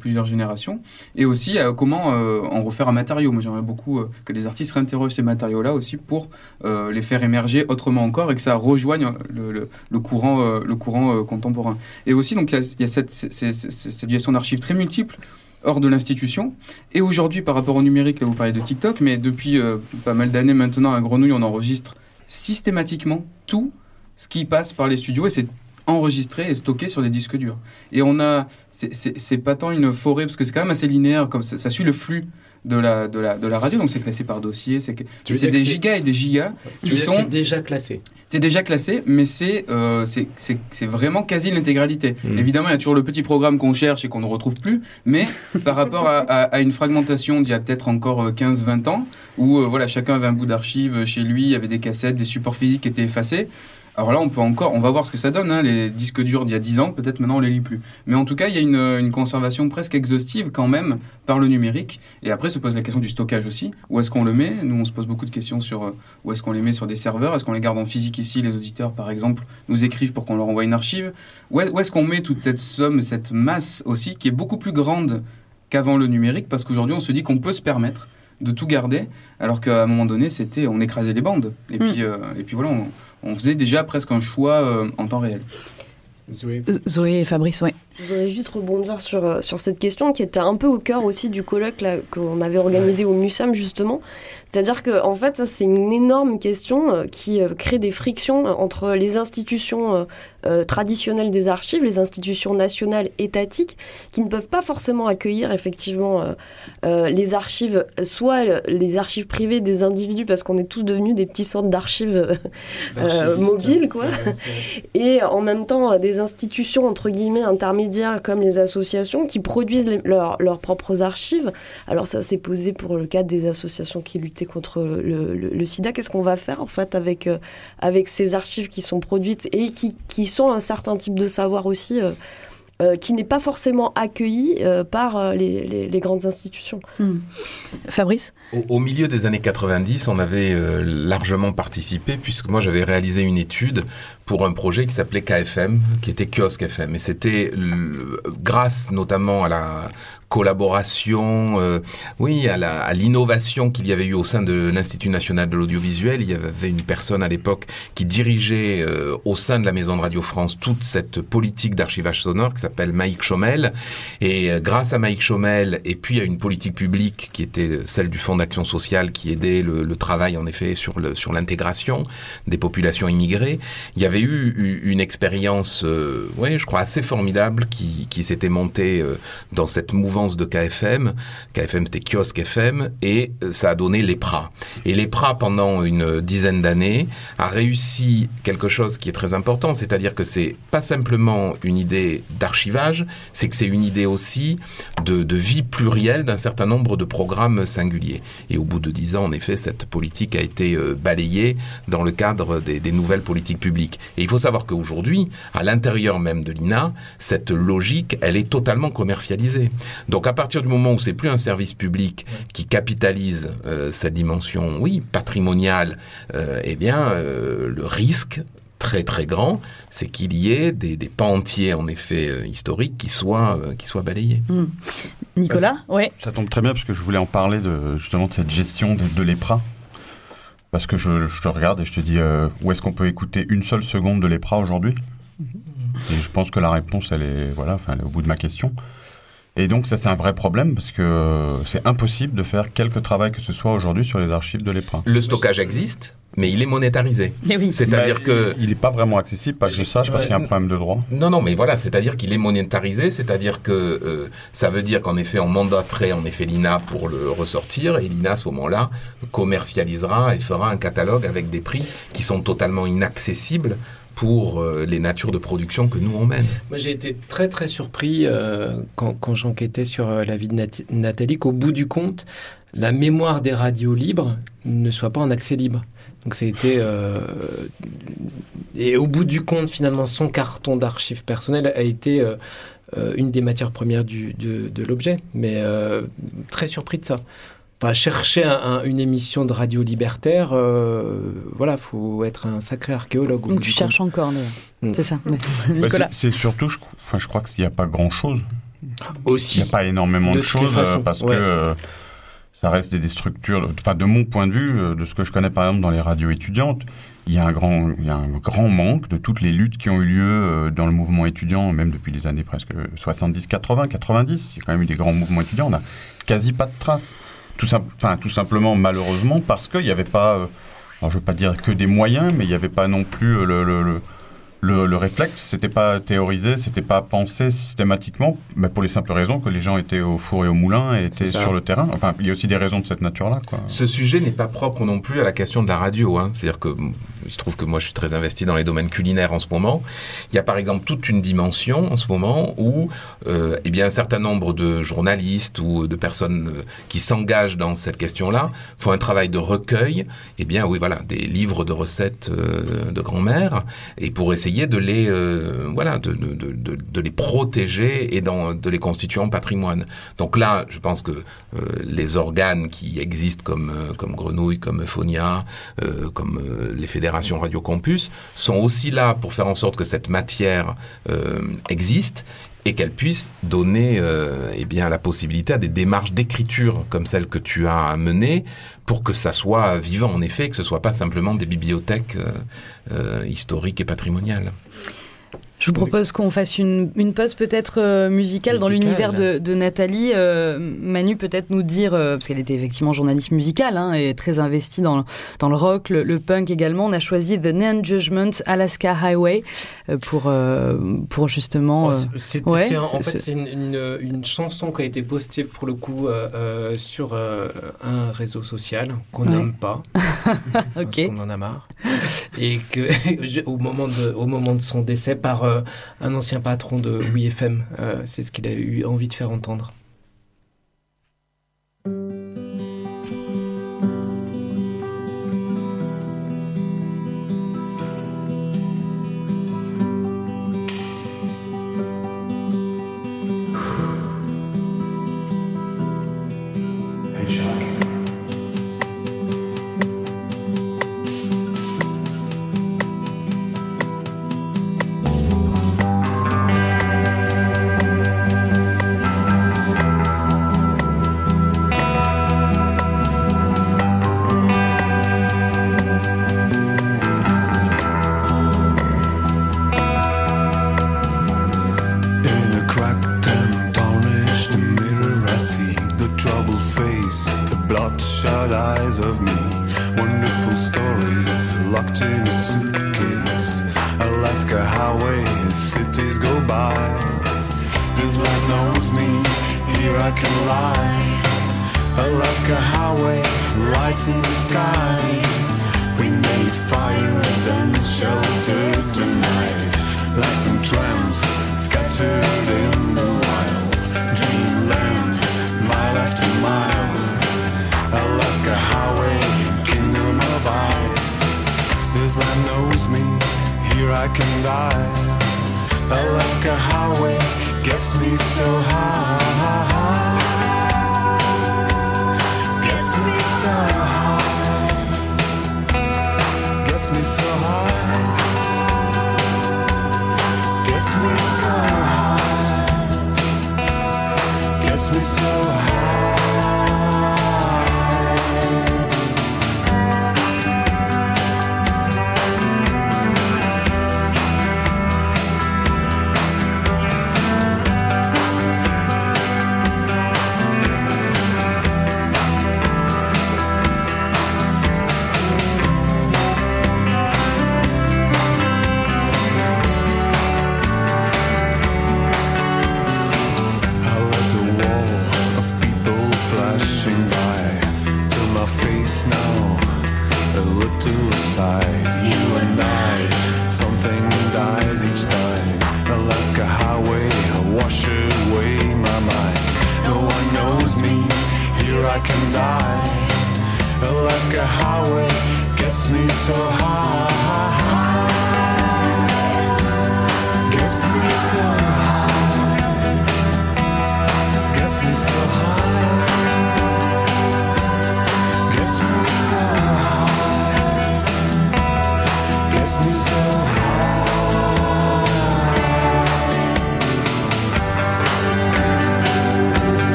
plusieurs générations, et aussi comment en refaire un matériau. Moi, j'aimerais beaucoup que les artistes réinterrogent ces matériaux-là aussi pour les faire émerger autrement encore et que ça rejoigne le, le, courant, le courant contemporain. Et aussi, donc, il y a, cette, cette gestion d'archives très multiple hors de l'institution. Et aujourd'hui, par rapport au numérique, là vous parlez de TikTok, mais depuis euh, pas mal d'années maintenant à Grenouille, on enregistre systématiquement tout ce qui passe par les studios et c'est enregistré et stocké sur des disques durs. Et on a, c'est pas tant une forêt, parce que c'est quand même assez linéaire, comme ça suit le flux de la, de la, de la radio, donc c'est classé par dossier, c'est des gigas et des gigas qui sont... C'est déjà classé. C'est déjà classé, mais c'est euh, c'est vraiment quasi l'intégralité. Hmm. Évidemment, il y a toujours le petit programme qu'on cherche et qu'on ne retrouve plus, mais par rapport à, à, une fragmentation d'il y a peut-être encore 15-20 euh, ans, où euh, voilà, chacun avait un bout d'archive chez lui, il y avait des cassettes, des supports physiques qui étaient effacés, alors là, on peut encore, on va voir ce que ça donne. Hein, les disques durs d'il y a 10 ans, peut-être maintenant on les lit plus. Mais en tout cas, il y a une, une, conservation presque exhaustive quand même par le numérique. Et après, se pose la question du stockage aussi. Où est-ce qu'on le met? Nous, on se pose beaucoup de questions sur euh, où est-ce qu'on les met sur des serveurs? Est-ce qu'on les garde en physique ici? Les auditeurs, par exemple, nous écrivent pour qu'on leur envoie une archive. Où est-ce qu'on met toute cette somme, cette masse aussi, qui est beaucoup plus grande qu'avant le numérique? Parce qu'aujourd'hui, on se dit qu'on peut se permettre de tout garder, alors qu'à un moment donné, c'était on écrasait les bandes. Et mm. puis, euh, et puis voilà, on, on faisait déjà presque un choix euh, en temps réel. Zoé. Zoé et Fabrice, oui. Je voudrais juste rebondir sur, euh, sur cette question qui était un peu au cœur aussi du colloque qu'on avait organisé au MUSAM justement. C'est-à-dire que en fait, ça c'est une énorme question euh, qui euh, crée des frictions entre les institutions traditionnelles des archives, les institutions nationales étatiques, qui ne peuvent pas forcément accueillir effectivement les archives, soit les archives privées des individus, parce qu'on est tous devenus des petits sortes d'archives mobiles, quoi, et en même temps des institutions entre guillemets intermédiaires comme les associations qui produisent leurs propres archives. Alors ça s'est posé pour le cas des associations qui luttaient contre le, sida. Qu'est-ce qu'on va faire en fait avec, euh, avec ces archives qui sont produites et qui, qui sont un certain type de savoir aussi euh, euh, qui n'est pas forcément accueilli euh, par euh, les, les, grandes institutions. Hmm. Fabrice au, milieu des années 90, on avait largement participé, puisque moi j'avais réalisé une étude pour un projet qui s'appelait KFM, qui était Kiosque FM. Et c'était grâce notamment à la collaboration, euh, oui, à l'innovation qu'il y avait eu au sein de l'Institut national de l'audiovisuel. Il y avait une personne à l'époque qui dirigeait euh, au sein de la Maison de Radio France toute cette politique d'archivage sonore qui s'appelle Maïk Chomel. Et euh, grâce à Maïk Chomel, et puis à une politique publique qui était celle du Fonds d'action sociale qui aidait le, le, travail en effet sur le sur l'intégration des populations immigrées, il y avait eu une expérience, ouais, je crois assez formidable qui, qui s'était montée dans cette mouvance de KFM. KFM, c'était Kiosque FM, et euh, ça a donné l'EPRA. Et l'EPRA, pendant une dizaine d'années, a réussi quelque chose qui est très important, c'est-à-dire que c'est pas simplement une idée d'archivage, c'est que c'est une idée aussi de, vie plurielle d'un certain nombre de programmes singuliers. Et au bout de dix ans, en effet, cette politique a été euh, balayée dans le cadre des, des nouvelles politiques publiques. Et il faut savoir qu'aujourd'hui, à l'intérieur même de l'INA, cette logique, elle est totalement commercialisée. Donc à partir du moment où c'est plus un service public qui capitalise euh, sa dimension, oui, patrimoniale, euh, eh bien euh, le risque très très grand, c'est qu'il y ait des, des, pans entiers en effet historiques qui soient qui soient balayés. Hmm. Nicolas, oui. Ça tombe très bien parce que je voulais en parler de justement de cette gestion de, de l'EPRA. Parce que je, je, te regarde et je te dis où est-ce qu'on peut écouter une seule seconde de l'EPRA aujourd'hui? Et je pense que la réponse elle est voilà, enfin elle est au bout de ma question. Et donc ça c'est un vrai problème parce que c'est impossible de faire quelque travail que ce soit aujourd'hui sur les archives de l'EPRA. Le stockage existe mais il est monétarisé. Eh c'est-à-dire que il n'est pas vraiment accessible, pas que je sache, parce qu'il y a un problème de droit. Non, non, mais voilà, c'est-à-dire qu'il est monétarisé, c'est-à-dire que euh, ça veut dire qu'en effet, on mandaterait en effet l'INA pour le ressortir, et l'INA à ce moment-là commercialisera et fera un catalogue avec des prix qui sont totalement inaccessibles pour euh, les natures de production que nous on mène. Moi j'ai été très très surpris euh, quand, j'enquêtais sur la vie de Nathalie qu'au bout du compte, la mémoire des radios libres ne soit pas en accès libre. Donc. Euh, et au bout du compte, finalement, son carton d'archives personnelles a été euh, euh, une des matières premières de, l'objet. Mais très surpris de ça. Enfin, chercher une émission de radio libertaire, voilà, faut être un sacré archéologue. Donc tu cherches encore, mm. c'est ça. Bah, Nicolas. c'est surtout, je, enfin, je crois qu'il n'y a pas grand-chose. Aussi. Il n'y a pas énormément de, choses parce que ça reste des, structures. Enfin, de mon point de vue, euh, de ce que je connais par exemple dans les radios étudiantes, il y a un grand, il y a un grand manque de toutes les luttes qui ont eu lieu euh, dans le mouvement étudiant, même depuis les années presque 70, 80, 90. Il y a quand même eu des grands mouvements étudiants. On n'a quasi pas de traces. Tout, simplement, malheureusement, parce qu'il n'y avait pas, euh, je veux pas dire que des moyens, mais il n'y avait pas non plus le le, le réflexe, c'était pas théorisé, c'était pas pensé systématiquement, mais pour les simples raisons que les gens étaient au four et au moulin et étaient sur le terrain. Enfin, il y a aussi des raisons de cette nature-là. Ce sujet n'est pas propre non plus à la question de la radio. Hein. C'est-à-dire que je trouve que moi je suis très investi dans les domaines culinaires en ce moment. Il y a par exemple toute une dimension en ce moment où euh, eh bien un certain nombre de journalistes ou de personnes euh, qui s'engagent dans cette question-là font un travail de recueil. Eh bien oui voilà des livres de recettes euh, de grand-mère et pour essayer de les, euh, voilà, de, de, de, les protéger et dans, de les constituer en patrimoine. Donc là, je pense que euh, les organes qui existent comme, euh, comme Grenouille, comme Euphonia, comme les fédérations Radio Campus, sont aussi là pour faire en sorte que cette matière existe et qu'elle puisse donner euh, eh bien la possibilité à des démarches d'écriture comme celle que tu as menées pour que ça soit vivant en effet, que ce soit pas simplement des bibliothèques euh, euh, historiques et patrimoniales. Je vous propose qu'on fasse une, une pause peut-être euh, musicale dans l'univers de, de, Nathalie. Euh, Manu peut-être nous dire, euh, parce qu'elle était effectivement journaliste musicale hein, et très investie dans, dans le rock, le, punk également. On a choisi The Non Judgment Alaska Highway pour, pour justement... Oh, c'est, en fait, c'est une, une, chanson qui a été postée pour le coup sur un réseau social qu'on n'aime pas. ok. Parce qu'on en a marre. Et que au, moment de, au moment de son décès, par un ancien patron de WeFM. Euh, c'est ce qu'il a eu envie de faire entendre. highway gets me so high.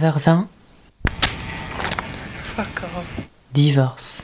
19h20. Divorce.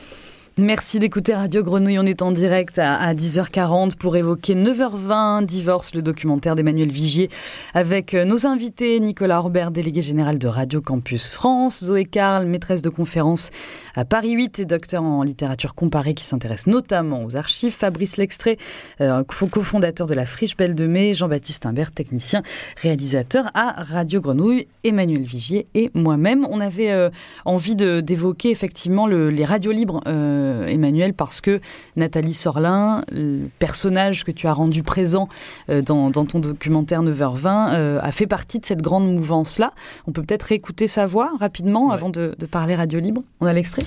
Merci d'écouter Radio Grenouille. On est en direct à 10h40 pour évoquer 9h20 Divorce, le documentaire d'Emmanuel Vigier, avec euh, nos invités Nicolas Robert, délégué général de Radio Campus France, Zoé Carl, maîtresse de conférence à Paris 8 et docteur en littérature comparée qui s'intéresse notamment aux archives, Fabrice Lextrait, euh, co- cofondateur de la Friche Belle de Mai, Jean-Baptiste Imbert, technicien, réalisateur à Radio Grenouille, Emmanuel Vigier et moi-même. On avait euh, envie d'évoquer effectivement le- les radios libres, euh, Emmanuel, parce que Nathalie Sorlin, le personnage que tu as rendu présent euh, dans, dans ton documentaire 9h20, euh, a fait partie de cette grande mouvance-là. On peut peut-être réécouter sa voix rapidement avant de, de parler radio libre. On a l'extrait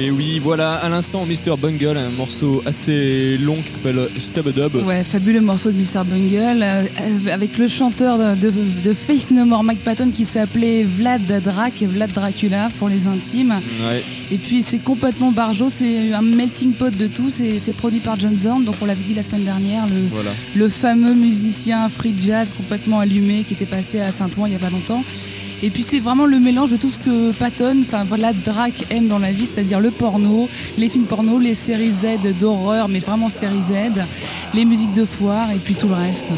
Et oui, voilà, à l'instant, Mr. Bungle, un morceau assez long qui s'appelle Dub. Ouais, fabuleux morceau de Mr. Bungle, euh, avec le chanteur de, Faith No More, Mike Patton, qui se fait appeler Vlad Drac, Vlad Dracula pour les intimes. Ouais. Et puis c'est complètement barjo, c'est un melting pot de tout, c'est c'est produit par John Zorn, donc on l'avait dit la semaine dernière, le, Voilà. le fameux musicien free jazz complètement allumé qui était passé à Saint-Ouen il y a pas longtemps. Et puis c'est vraiment le mélange de tout ce que Patton, enfin voilà, Drac aime dans la vie, c'est-à-dire le porno, les films porno, les séries Z d'horreur, mais vraiment séries Z, les musiques de foire et puis tout le reste.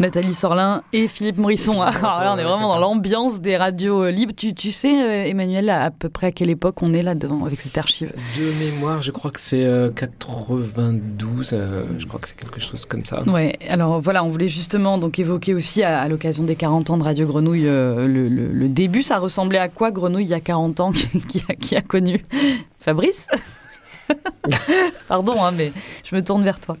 Nathalie Sorlin et Philippe Morisson. Alors là, on est vraiment dans l'ambiance des radios euh, libres. Tu, tu sais, euh, Emmanuel, à, à peu près à quelle époque on est là-dedans avec cette archive? De mémoire, je crois que c'est euh, 92, euh, je crois que c'est quelque chose comme ça. Ouais, alors voilà, on voulait justement donc évoquer aussi à, à l'occasion des 40 ans de Radio Grenouille euh, le, le- le début. Ça ressemblait à quoi Grenouille il y a 40 ans qui a, qui a connu? Fabrice? Pardon, hein, mais je me tourne vers toi.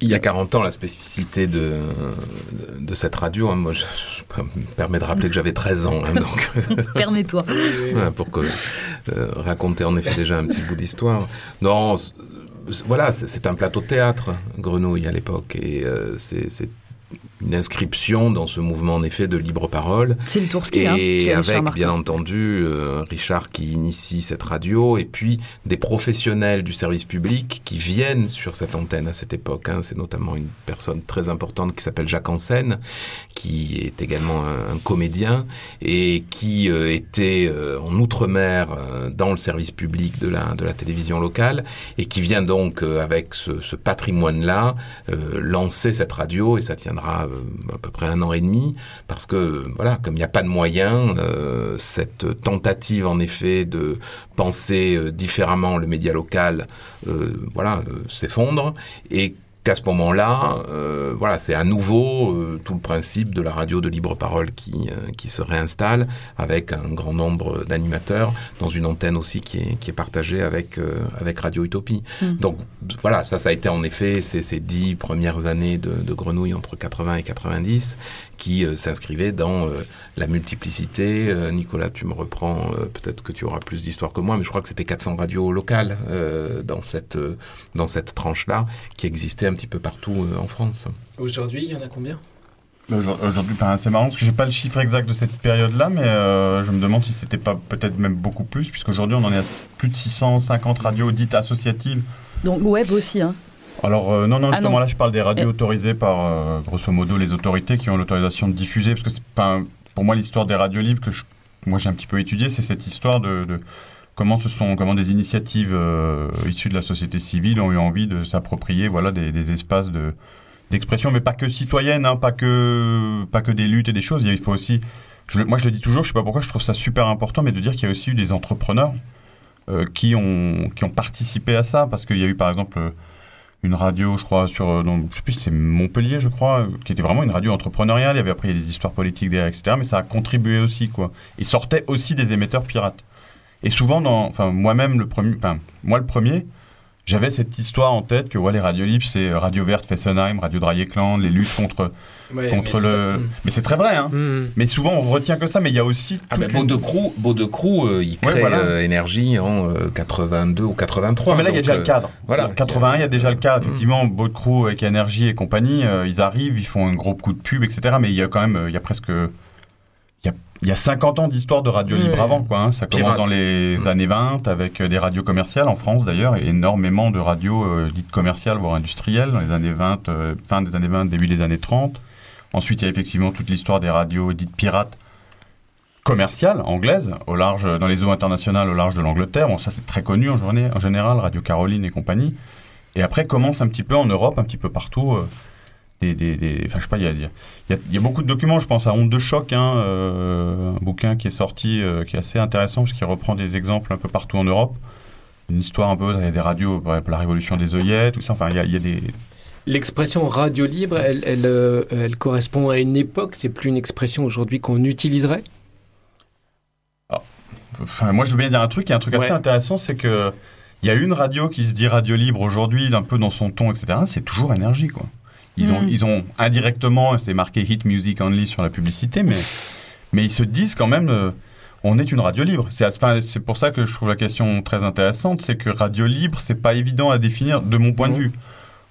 Il y a 40 ans, la spécificité de, de, de cette radio, hein, moi je, je me permets de rappeler que j'avais 13 ans. hein, donc, Permets-toi. Voilà, pour que, euh, raconter en effet déjà un petit bout d'histoire. Non, voilà, c'est un plateau de théâtre, Grenouille à l'époque, et euh, c'est une inscription dans ce mouvement en effet de libre parole. C'est le Tourski, hein, Et avec bien entendu euh, Richard qui initie cette radio et puis des professionnels du service public qui viennent sur cette antenne à cette époque. hein. C'est notamment une personne très importante qui s'appelle Jacques Ansen, qui est également un, un comédien et qui euh, était euh, en outre-mer dans le service public de la, de la télévision locale et qui vient donc avec ce, ce patrimoine-là lancer cette radio et ça tiendra euh, à peu près un an et demi parce que voilà comme il n'y a pas de moyens euh, cette tentative en effet de penser euh, différemment le média local voilà s'effondre et qu'à ce moment-là, euh, voilà, c'est à nouveau euh, tout le principe de la radio de libre parole qui, euh, qui se réinstalle avec un grand nombre d'animateurs dans une antenne aussi qui est, qui est partagée avec, avec Radio Utopie. Hmm. Donc voilà, ça, ça a été en effet ces, ces dix premières années de, de Grenouille entre 80 et 90 qui s'inscrivaient dans la multiplicité. Nicolas, tu me reprends, peut-être que tu auras plus d'histoire que moi, mais je crois que c'était 400 radios locales dans cette, dans cette tranche-là qui existait un petit peu partout euh, en France. Aujourd'hui, il y en a combien? Aujourd'hui, c'est marrant parce que j'ai pas le chiffre exact de cette période-là, mais euh, je me demande si c'était pas peut-être même beaucoup plus, puisqu'aujourd'hui on en est à plus de 650 radios dites associatives. Donc web aussi, hein alors euh, non, non, ah justement là je parle des radios autorisées par grosso modo les autorités qui ont l'autorisation de diffuser, parce que c'est pas pour moi l'histoire des radios libres que moi j'ai un petit peu étudié, c'est cette histoire de, comment ce sont comment des initiatives euh, issues de la société civile ont eu envie de s'approprier voilà des, espaces de d'expression mais pas que citoyenne hein, pas que pas que des luttes et des choses il faut aussi moi je le dis toujours je sais pas pourquoi je trouve ça super important mais de dire qu'il y a aussi eu des entrepreneurs euh, qui ont qui ont participé à ça parce qu'il y a eu par exemple une radio, je crois, sur, je sais plus, c'est Montpellier, je crois, qui était vraiment une radio entrepreneuriale. Il y avait après des histoires politiques derrière, etc. Mais ça a contribué aussi, quoi. Il sortait aussi des émetteurs pirates. Et souvent, dans, enfin, moi-même, le premier, enfin, moi le premier, j'avais cette histoire en tête que ouais, les radios libres, c'est Radio Verte, Fessenheim, Radio Dreieckland, les luttes contre, contre mais le. Hmm. Mais c'est très vrai, hein. Hmm. Mais souvent, on retient que ça, mais il y a aussi. Ah, mais Beau euh, il crée euh, énergie en 82 euh, ou 83. mais là, il y a déjà le cadre. Voilà. 81, il y a déjà le cadre. Hmm. Effectivement, Beau de avec énergie et compagnie, ils arrivent, ils font un gros coup de pub, etc. Mais il y a quand même, il y a presque il y a 50 ans d'histoire de radio libre avant, quoi. Hein. Ça commence dans les mmh. années 20 avec euh, des radios commerciales en France d'ailleurs, et énormément de radios euh, dites commerciales, voire industrielles, dans les années 20, euh, fin des années 20, début des années 30. Ensuite, il y a effectivement toute l'histoire des radios dites pirates commerciales, anglaises, au large, dans les eaux internationales au large de l'Angleterre. Bon, ça c'est très connu en, journée, en général, Radio Caroline et compagnie. Et après commence un petit peu en Europe, un petit peu partout des, des, enfin je sais pas, il y a, y, y a, beaucoup de documents. Je pense à Honte de choc, hein, euh, un bouquin qui est sorti, euh, qui est assez intéressant parce qu'il reprend des exemples un peu partout en Europe. Une histoire un peu des radios, la révolution des œillettes, tout ça. Enfin, il y a, y a des L'expression radio libre, elle, elle, euh, elle, correspond à une époque. C'est plus une expression aujourd'hui qu'on utiliserait? Ah, enfin, moi, je veux bien dire un truc. Il y a un truc assez intéressant, c'est que il y a une radio qui se dit radio libre aujourd'hui, un peu dans son ton, etc. C'est toujours énergie, quoi. Ils, ont, mm. ils ont indirectement, c'est marqué Hit Music Only sur la publicité, mais, mais ils se disent quand même, euh, on est une radio libre. C'est enfin, pour ça que je trouve la question très intéressante, c'est que radio libre, c'est pas évident à définir de mon point de vue.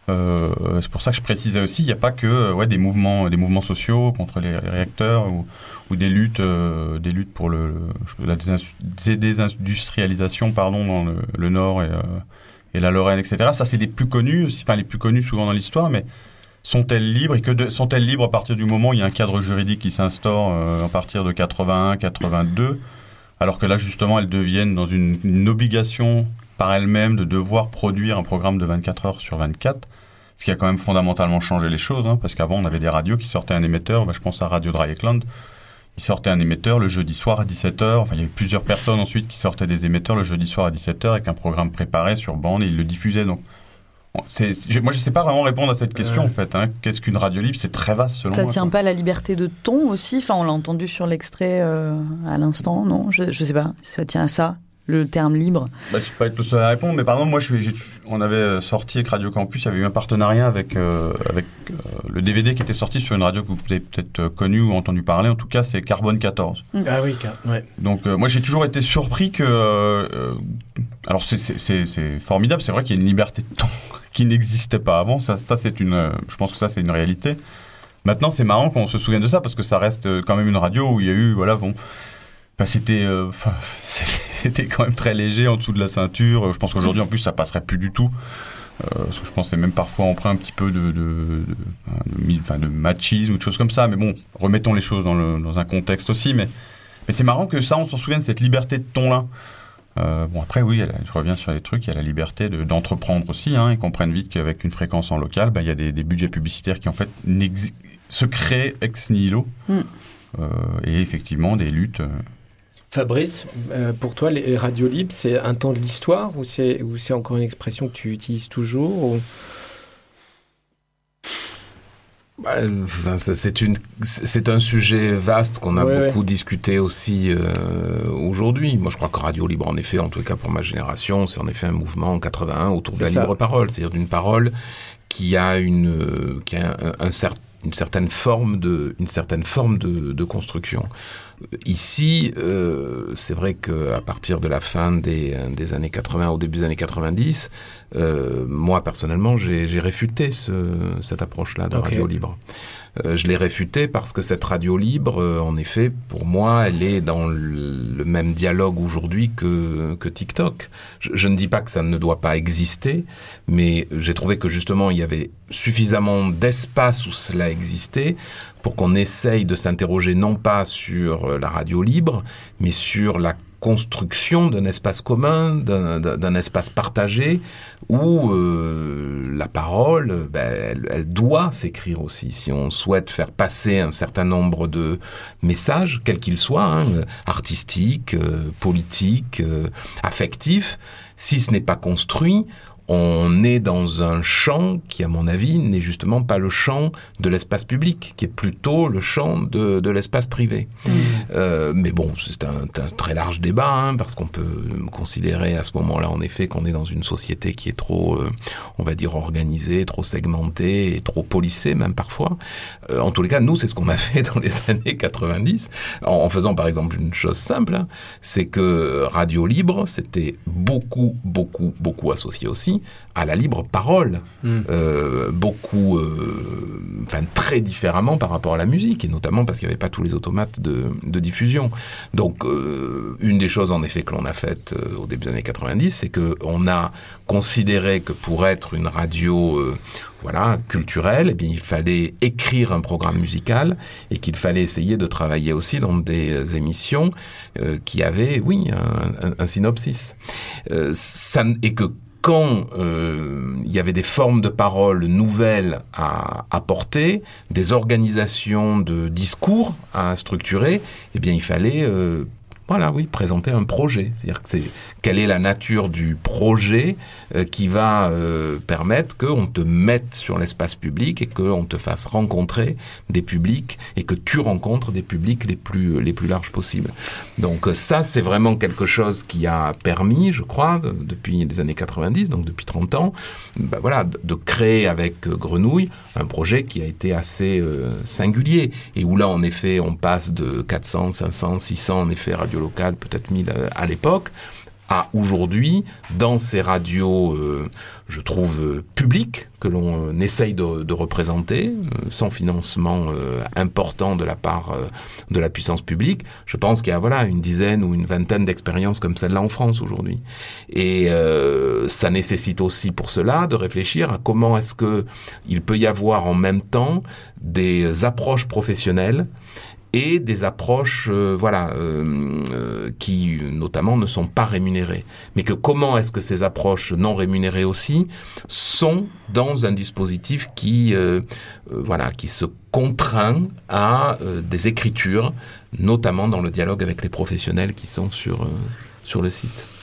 Euh, c'est pour ça que je précisais aussi, il n'y a pas que euh, ouais, des, mouvements, des mouvements sociaux contre les, réacteurs ou, ou, des, luttes, des luttes pour le, la désindustrialisation pardon, dans le, le Nord et, et, la Lorraine, etc. Ça, c'est les plus connus, enfin les plus connus souvent dans l'histoire, mais sont-elles libres et que sont-elles libres à partir du moment où il y a un cadre juridique qui s'instaure euh, à partir de 81, 82, alors que là justement elles deviennent dans une, obligation par elles-mêmes de devoir produire un programme de 24 heures sur 24, ce qui a quand même fondamentalement changé les choses, hein, parce qu'avant on avait des radios qui sortaient un émetteur, bah, je pense à Radio Dreieckland, ils sortaient un émetteur le jeudi soir à 17h, enfin il y avait plusieurs personnes ensuite qui sortaient des émetteurs le jeudi soir à 17h avec un programme préparé sur bande et ils le diffusaient donc moi, je ne sais pas vraiment répondre à cette question, en fait. Hein. Qu'est-ce qu'une radio libre C'est très vaste, selon Ça ne tient pas à la liberté de ton aussi? Enfin, on l'a entendu sur l'extrait euh, à l'instant, non? Je ne sais pas. Ça tient à ça le terme libre? Bah, Tu peux pas être le seul à répondre, mais par exemple, moi, je, on avait euh, sorti avec Radio Campus, il y avait eu un partenariat avec, euh, avec le DVD qui était sorti sur une radio que vous avez peut-être connu ou entendu parler, en tout cas, c'est Carbone 14. Ah oui, ouais. Donc, moi, j'ai toujours été surpris que. alors, c'est formidable, c'est vrai qu'il y a une liberté de ton qui n'existait pas avant. Ça, c'est une, je pense que ça, c'est une réalité. Maintenant, c'est marrant qu'on se souvienne de ça parce que ça reste quand même une radio où il y a eu, voilà, bon, c'était, euh, c'était quand même très léger en dessous de la ceinture. Je pense qu'aujourd'hui, en plus, ça passerait plus du tout. Euh, que je pense que c'est même parfois emprunt un petit peu de, de, de, de, machisme ou de choses comme ça. Mais bon, remettons les choses dans, dans un contexte aussi. Mais, mais c'est marrant que ça, on s'en souvienne, cette liberté de ton-là. Euh, bon, après, oui, je reviens sur les trucs, il y a la liberté d'entreprendre aussi. Hein, ils comprennent vite qu'avec une fréquence en local, bah, il y a des, budgets publicitaires qui, en fait, se créent ex nihilo. Mm. Euh, et effectivement, des luttes. Euh. Fabrice, pour toi, les radios libres, c'est un temps de l'histoire ou c'est encore une expression que tu utilises toujours c'est une, c'est un sujet vaste qu'on a beaucoup discuté aussi euh, aujourd'hui. Moi, je crois que Radio Libre, en effet, en tout cas pour ma génération, c'est en effet un mouvement en 81 autour de la libre parole, c'est-à-dire d'une parole qui a une, qui a un, une certaine forme de, une certaine forme de, de construction. Ici, euh, c'est vrai qu'à partir de la fin des, des, années 80 au début des années 90, euh, moi personnellement, j'ai réfuté ce, cette approche-là de radio libre. Euh, je l'ai réfuté parce que cette radio libre, euh, en effet, pour moi, elle est dans le, même dialogue aujourd'hui que, TikTok. Je, je, ne dis pas que ça ne doit pas exister, mais j'ai trouvé que justement, il y avait suffisamment d'espace où cela existait pour qu'on essaye de s'interroger non pas sur euh, la radio libre, mais sur la construction d'un espace commun, d'un espace partagé, où euh, la parole, ben, elle, doit s'écrire aussi. Si on souhaite faire passer un certain nombre de messages, quels qu'ils soient, hein, artistiques, euh, politiques, affectifs, si ce n'est pas construit, on est dans un champ qui, à mon avis, n'est justement pas le champ de l'espace public, qui est plutôt le champ de, de l'espace privé. Mmh. Euh, mais bon, c'est un, un, très large débat, hein, parce qu'on peut considérer à ce moment-là, en effet, qu'on est dans une société qui est trop, euh, on va dire, organisée, trop segmentée et trop policée, même parfois. Euh, en tous les cas, nous, c'est ce qu'on a fait dans les années 90, en, en faisant par exemple une chose simple, hein, c'est que Radio Libre, c'était beaucoup, beaucoup, beaucoup associé aussi à la libre parole, hmm. euh, beaucoup, euh, enfin très différemment par rapport à la musique, et notamment parce qu'il n'y avait pas tous les automates de, diffusion. Donc, euh, une des choses en effet que l'on a faites au début des années 90, c'est qu'on a considéré que pour être une radio voilà, culturelle, eh bien, il fallait écrire un programme musical et qu'il fallait essayer de travailler aussi dans des émissions qui avaient, oui, un, synopsis. ça, et que quand euh, il y avait des formes de parole nouvelles à apporter, des organisations de discours à structurer, eh bien il fallait euh, voilà, oui, présenter un projet. C'est-à-dire que c'est quelle est la nature du projet euh, qui va euh, permettre qu'on te mette sur l'espace public et qu'on te fasse rencontrer des publics et que tu rencontres des publics les plus les plus larges possibles. Donc euh, ça, c'est vraiment quelque chose qui a permis, je crois, depuis les années 90, donc depuis 30 ans, bah, voilà, de, créer avec Grenouille un projet qui a été assez singulier et où là, en effet, on passe de 400, 500, 600 en effet radio locales, peut-être 1000 à l'époque à aujourd'hui dans ces radios, euh, je trouve, euh, publiques que l'on euh, essaye de, représenter, sans financement important de la part de la puissance publique. Je pense qu'il y a voilà une dizaine ou une vingtaine d'expériences comme celle-là en France aujourd'hui. Et ça nécessite aussi pour cela de réfléchir à comment est-ce que il peut y avoir en même temps des approches professionnelles et des approches euh, voilà euh, euh, qui notamment ne sont pas rémunérées. Mais que comment est-ce que ces approches non rémunérées aussi sont dans un dispositif qui voilà qui se contraint à des écritures notamment dans le dialogue avec les professionnels qui sont sur sur le site?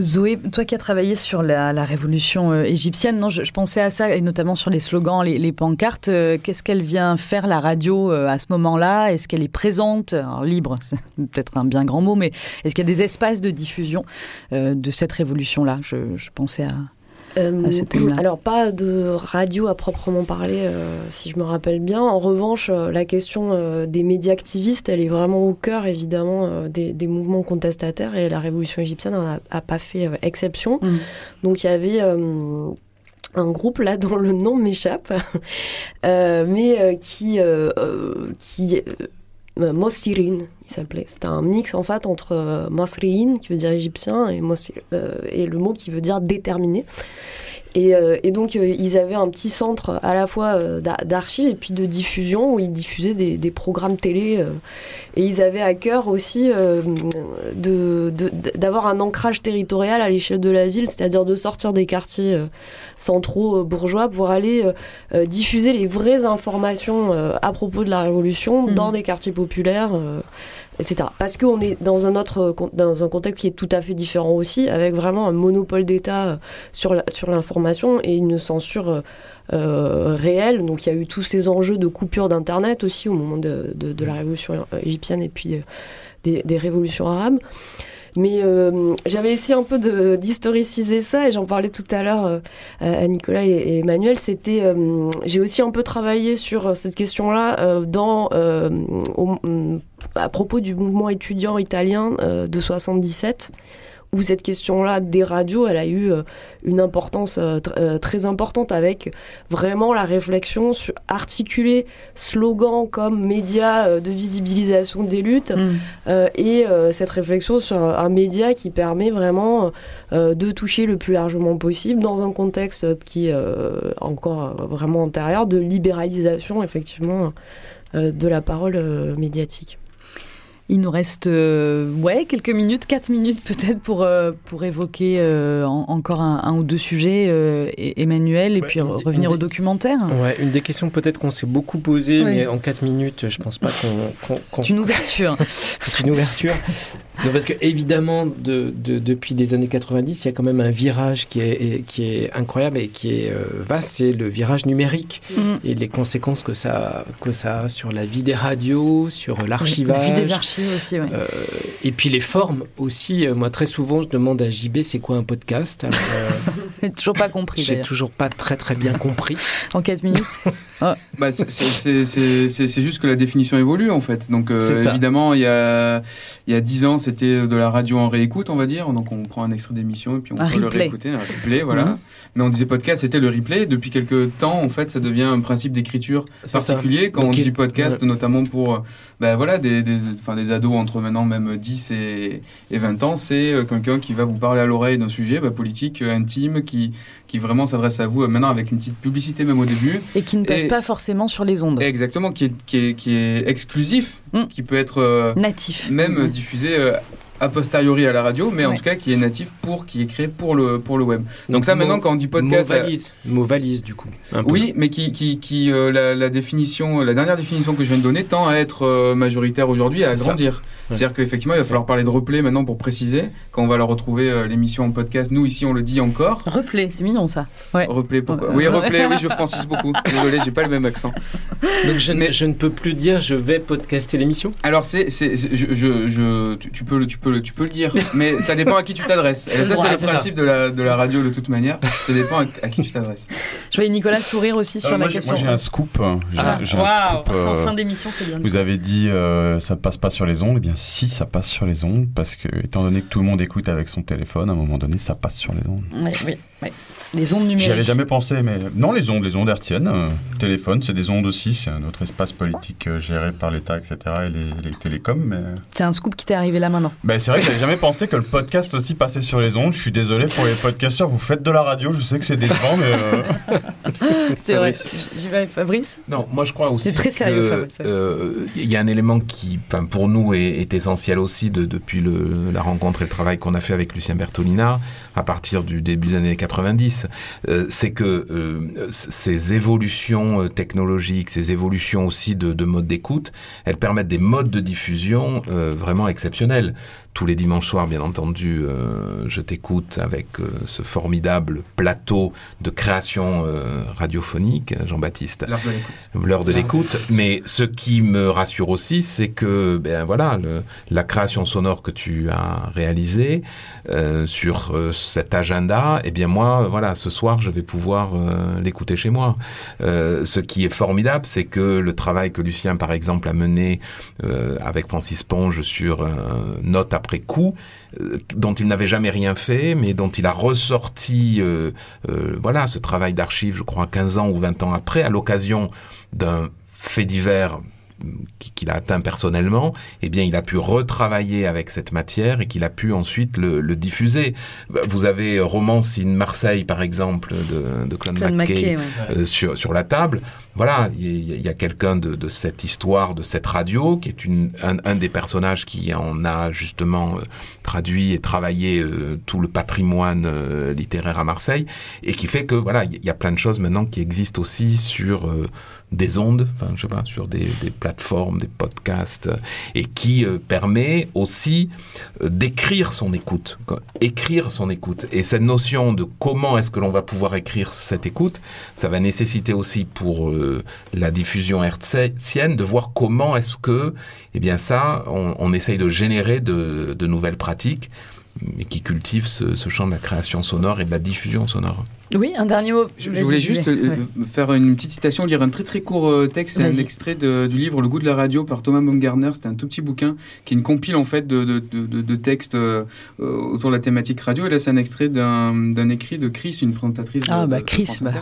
Zoé, toi qui as travaillé sur la, révolution euh, égyptienne, non, je, pensais à ça, et notamment sur les slogans, les, pancartes. Euh, qu'est-ce qu'elle vient faire la radio euh, à ce moment-là? Est-ce qu'elle est présente? Libre, c'est peut-être un bien grand mot, mais est-ce qu'il y a des espaces de diffusion de cette révolution-là? Je, je, pensais à, euh, alors pas de radio à proprement parler, euh, si je me rappelle bien. En revanche, euh, la question des médias activistes, elle est vraiment au cœur évidemment des, mouvements contestataires et la révolution égyptienne n'a a, pas fait exception. Mm. Donc il y avait un groupe là dont le nom m'échappe, mais qui qui Mossirin, il s'appelait. C'était un mix en fait entre Mosriin, qui veut dire égyptien, et, et le mot qui veut dire déterminé. Euh, et, donc, euh, ils avaient un petit centre à la fois euh, d'archives et puis de diffusion où ils diffusaient des, programmes télé. et ils avaient à cœur aussi d'avoir un ancrage territorial à l'échelle de la ville, c'est-à-dire de sortir des quartiers centraux bourgeois pour aller diffuser les vraies informations à propos de la Révolution mmh. dans des quartiers populaires etc. Parce qu'on est dans un autre dans un contexte qui est tout à fait différent aussi, avec vraiment un monopole d'État sur sur l'information et une censure réelle. Donc il y a eu tous ces enjeux de coupure d'internet aussi au moment de, de, la révolution égyptienne et puis des, révolutions arabes. Mais euh, j'avais essayé un peu d'historiciser ça et j'en parlais tout à l'heure euh, à Nicolas et, Emmanuel. C'était, euh, j'ai aussi un peu travaillé sur cette question-là dans à propos du mouvement étudiant italien de 77 où cette question-là des radios, elle a eu euh, une importance euh, euh, très importante avec vraiment la réflexion sur articuler slogans comme médias de visibilisation des luttes mm. et cette réflexion sur un média qui permet vraiment de toucher le plus largement possible dans un contexte qui est encore vraiment antérieur de libéralisation effectivement de la parole médiatique. Il nous reste euh, ouais, quelques minutes, quatre minutes peut-être pour, euh, pour évoquer euh, encore un, ou deux sujets, Emmanuel, et puis revenir au documentaire. Ouais, une des questions peut-être qu'on s'est beaucoup posées, mais en quatre minutes, je pense pas qu'on. C'est une ouverture. C'est une ouverture. Non, parce que évidemment, de, depuis les années 90, il y a quand même un virage qui est, qui est incroyable et qui est vaste, c'est le virage numérique mm. et les conséquences que ça, que ça a sur la vie des radios, sur l'archivage. La vie des archives aussi, euh, et puis les formes aussi. Euh, moi, très souvent, je demande à JB c'est quoi un podcast? Euh, toujours pas compris. J'ai toujours pas très très bien compris. en 4 minutes oh. bah, C'est juste que la définition évolue en fait. Donc évidemment, il y a, il y a 10 ans, c'était de la radio en réécoute, on va dire. Donc on prend un extrait d'émission et puis on peut le réécouter, un replay, voilà. Mhm. Mais on disait podcast, c'était le replay. Depuis quelques temps, en fait, ça devient un principe d'écriture particulier. Quand on dit podcast, notamment pour ben, voilà, des, des, des ados entre maintenant même 10 et, 20 ans, c'est euh, quelqu'un qui va vous parler à l'oreille d'un sujet bah, politique, euh, intime, qui, qui vraiment s'adresse à vous euh, maintenant avec une petite publicité même au début. Et qui ne passe pas forcément sur les ondes. Exactement, qui est, qui est, qui est exclusif, mm. qui peut être natif. Même mm. diffusé a posteriori à la radio, mais en tout cas qui est natif pour, qui est créé pour le, pour le web. Donc, ça, maintenant, quand on dit podcast. Mot valise, mot valise du coup. Oui, mais qui, qui, qui la, définition, la dernière définition que je viens de donner tend à être majoritaire aujourd'hui, à grandir. C'est-à-dire qu'effectivement, il va falloir parler de replay maintenant pour préciser. Quand on va leur retrouver euh, l'émission en podcast, nous ici on le dit encore. Replay, c'est mignon ça. Ouais. Replay, pourquoi? Oui, replay, oui, je francise beaucoup. Désolé, j'ai pas le même accent. Donc je, Mais, je ne peux plus dire je vais podcaster l'émission? Alors c'est, c'est, je, je, tu, peux le, tu, peux le, tu peux le dire, mais ça dépend à qui tu t'adresses. Et ça, c'est le principe de la, de la radio de toute manière. Ça dépend à, qui tu t'adresses. Je voyais Nicolas sourire aussi sur la question. Moi j'ai un scoop. J'ai, ah, un scoop. en fin euh, d'émission, c'est bien. Vous avez dit euh, ça ne passe pas sur les ondes. Eh bien, si ça passe sur les ondes, parce que étant donné que tout le monde écoute avec son téléphone, à un moment donné, ça passe sur les ondes. Oui, oui, oui. Les ondes numériques. J'y avais jamais pensé, mais non, les ondes, les ondes hertziennes. Euh, téléphone, c'est des ondes aussi, c'est un autre espace politique euh, géré par l'État, etc. et les, les télécoms. Mais... C'est un scoop qui t'est arrivé là maintenant. Ben, c'est vrai que j'avais jamais pensé que le podcast aussi passait sur les ondes. Je suis désolé pour les podcasteurs, vous faites de la radio, je sais que c'est décevant, mais. Euh, c'est vrai. J'y vais, Fabrice? Non, moi je crois aussi. C'est très sérieux, Il y a un élément qui, pour nous, est, essentiel aussi de, depuis le, la rencontre et le travail qu'on a fait avec Lucien Bertolina à partir du début des années 90, euh, c'est que euh, ces évolutions euh, technologiques, ces évolutions aussi de, de mode d'écoute, elles permettent des modes de diffusion vraiment exceptionnels tous les dimanches soirs, bien entendu, euh, je t'écoute avec euh, ce formidable plateau de création euh, radiophonique, Jean-Baptiste. L'heure de l'écoute. Mais ce qui me rassure aussi, c'est que, ben voilà, le, la création sonore que tu as réalisée sur cet agenda, eh bien moi, voilà, ce soir, je vais pouvoir l'écouter chez moi. ce qui est formidable, c'est que le travail que Lucien, par exemple, a mené avec Francis Ponge sur Note à après coup, euh, dont il n'avait jamais rien fait, mais dont il a ressorti, euh, euh, voilà, ce travail d'archives, je crois, 15 ans ou 20 ans après, à l'occasion d'un fait divers qu'il a atteint personnellement, eh bien, il a pu retravailler avec cette matière et qu'il a pu ensuite le, diffuser. Vous avez Romance in Marseille, par exemple, de, de Claude, McKay, sur, sur la table voilà, il y, a, quelqu'un de, cette histoire, de cette radio, qui est un, des personnages qui en a justement euh, traduit et travaillé euh, tout le patrimoine euh, littéraire à Marseille, et qui fait que voilà, il y, a plein de choses maintenant qui existent aussi sur des ondes, enfin je sais pas, sur des, plateformes, des podcasts, et qui permet aussi d'écrire son écoute, écrire son écoute. Et cette notion de comment est-ce que l'on va pouvoir écrire cette écoute, ça va nécessiter aussi pour la diffusion hertzienne de voir comment est-ce que, eh bien ça, on, essaye de générer de, nouvelles pratiques qui cultivent ce champ de la création sonore et de la diffusion sonore. Oui, un dernier mot. Je, voulais juste euh, faire une petite citation, lire un très très court euh, texte, un extrait de, du livre Le goût de la radio par Thomas Baumgartner. C'est un tout petit bouquin qui est une compile en fait de, de, de, de textes euh, autour de la thématique radio. Et là, c'est un extrait d'un écrit de Chris, une présentatrice. Ah bah Chris, bah,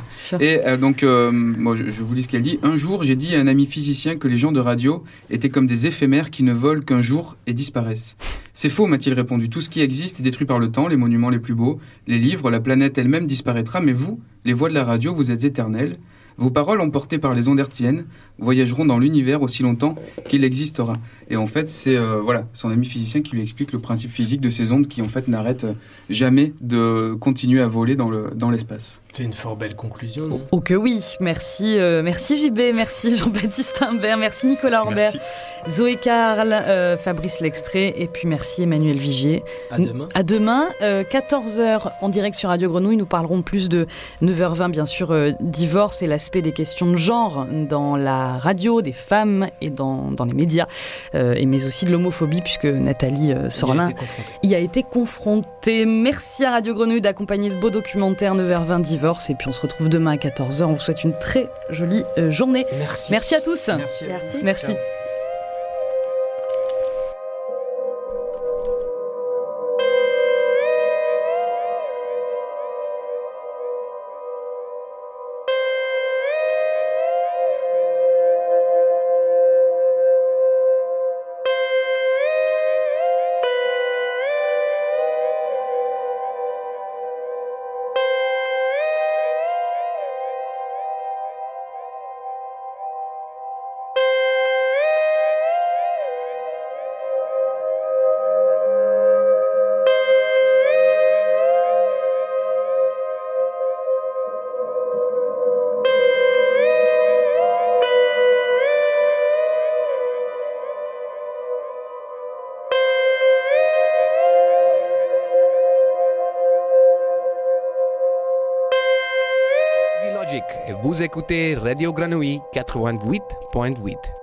Et donc, moi, je, je, vous lis ce qu'elle dit. Un jour, j'ai dit à un ami physicien que les gens de radio étaient comme des éphémères qui ne volent qu'un jour et disparaissent. C'est faux, m'a-t-il répondu. Tout ce qui existe est détruit par le temps, les monuments les plus beaux, les livres, la planète elle-même disparaîtra mais vous, les voix de la radio, vous êtes éternels. Vos paroles emportées par les ondes hertziennes voyageront dans l'univers aussi longtemps qu'il existera. Et en fait, c'est euh, voilà, son ami physicien qui lui explique le principe physique de ces ondes qui en fait n'arrêtent jamais de continuer à voler dans le dans l'espace. C'est une fort belle conclusion. Non? Oh, que oui. Merci, euh, merci JB, merci Jean-Baptiste Imbert, merci Nicolas Orbert, Zoé Carl, euh, Fabrice Lextrait et puis merci Emmanuel Vigier. À demain. À demain, 14h en direct sur Radio Grenouille. Nous parlerons plus de 9h20 bien sûr divorce et l'aspect des questions de genre dans la radio, des femmes et dans, dans les médias, euh, et mais aussi de l'homophobie puisque Nathalie euh, Sorlin y a été confrontée. Merci à Radio Grenouille d'accompagner ce beau documentaire 9h20 divorce et puis on se retrouve demain à 14h. On vous souhaite une très jolie euh, journée. Merci. Merci à tous. Merci. Merci. Merci. Vous écoutez Radio Grenouille 88.8.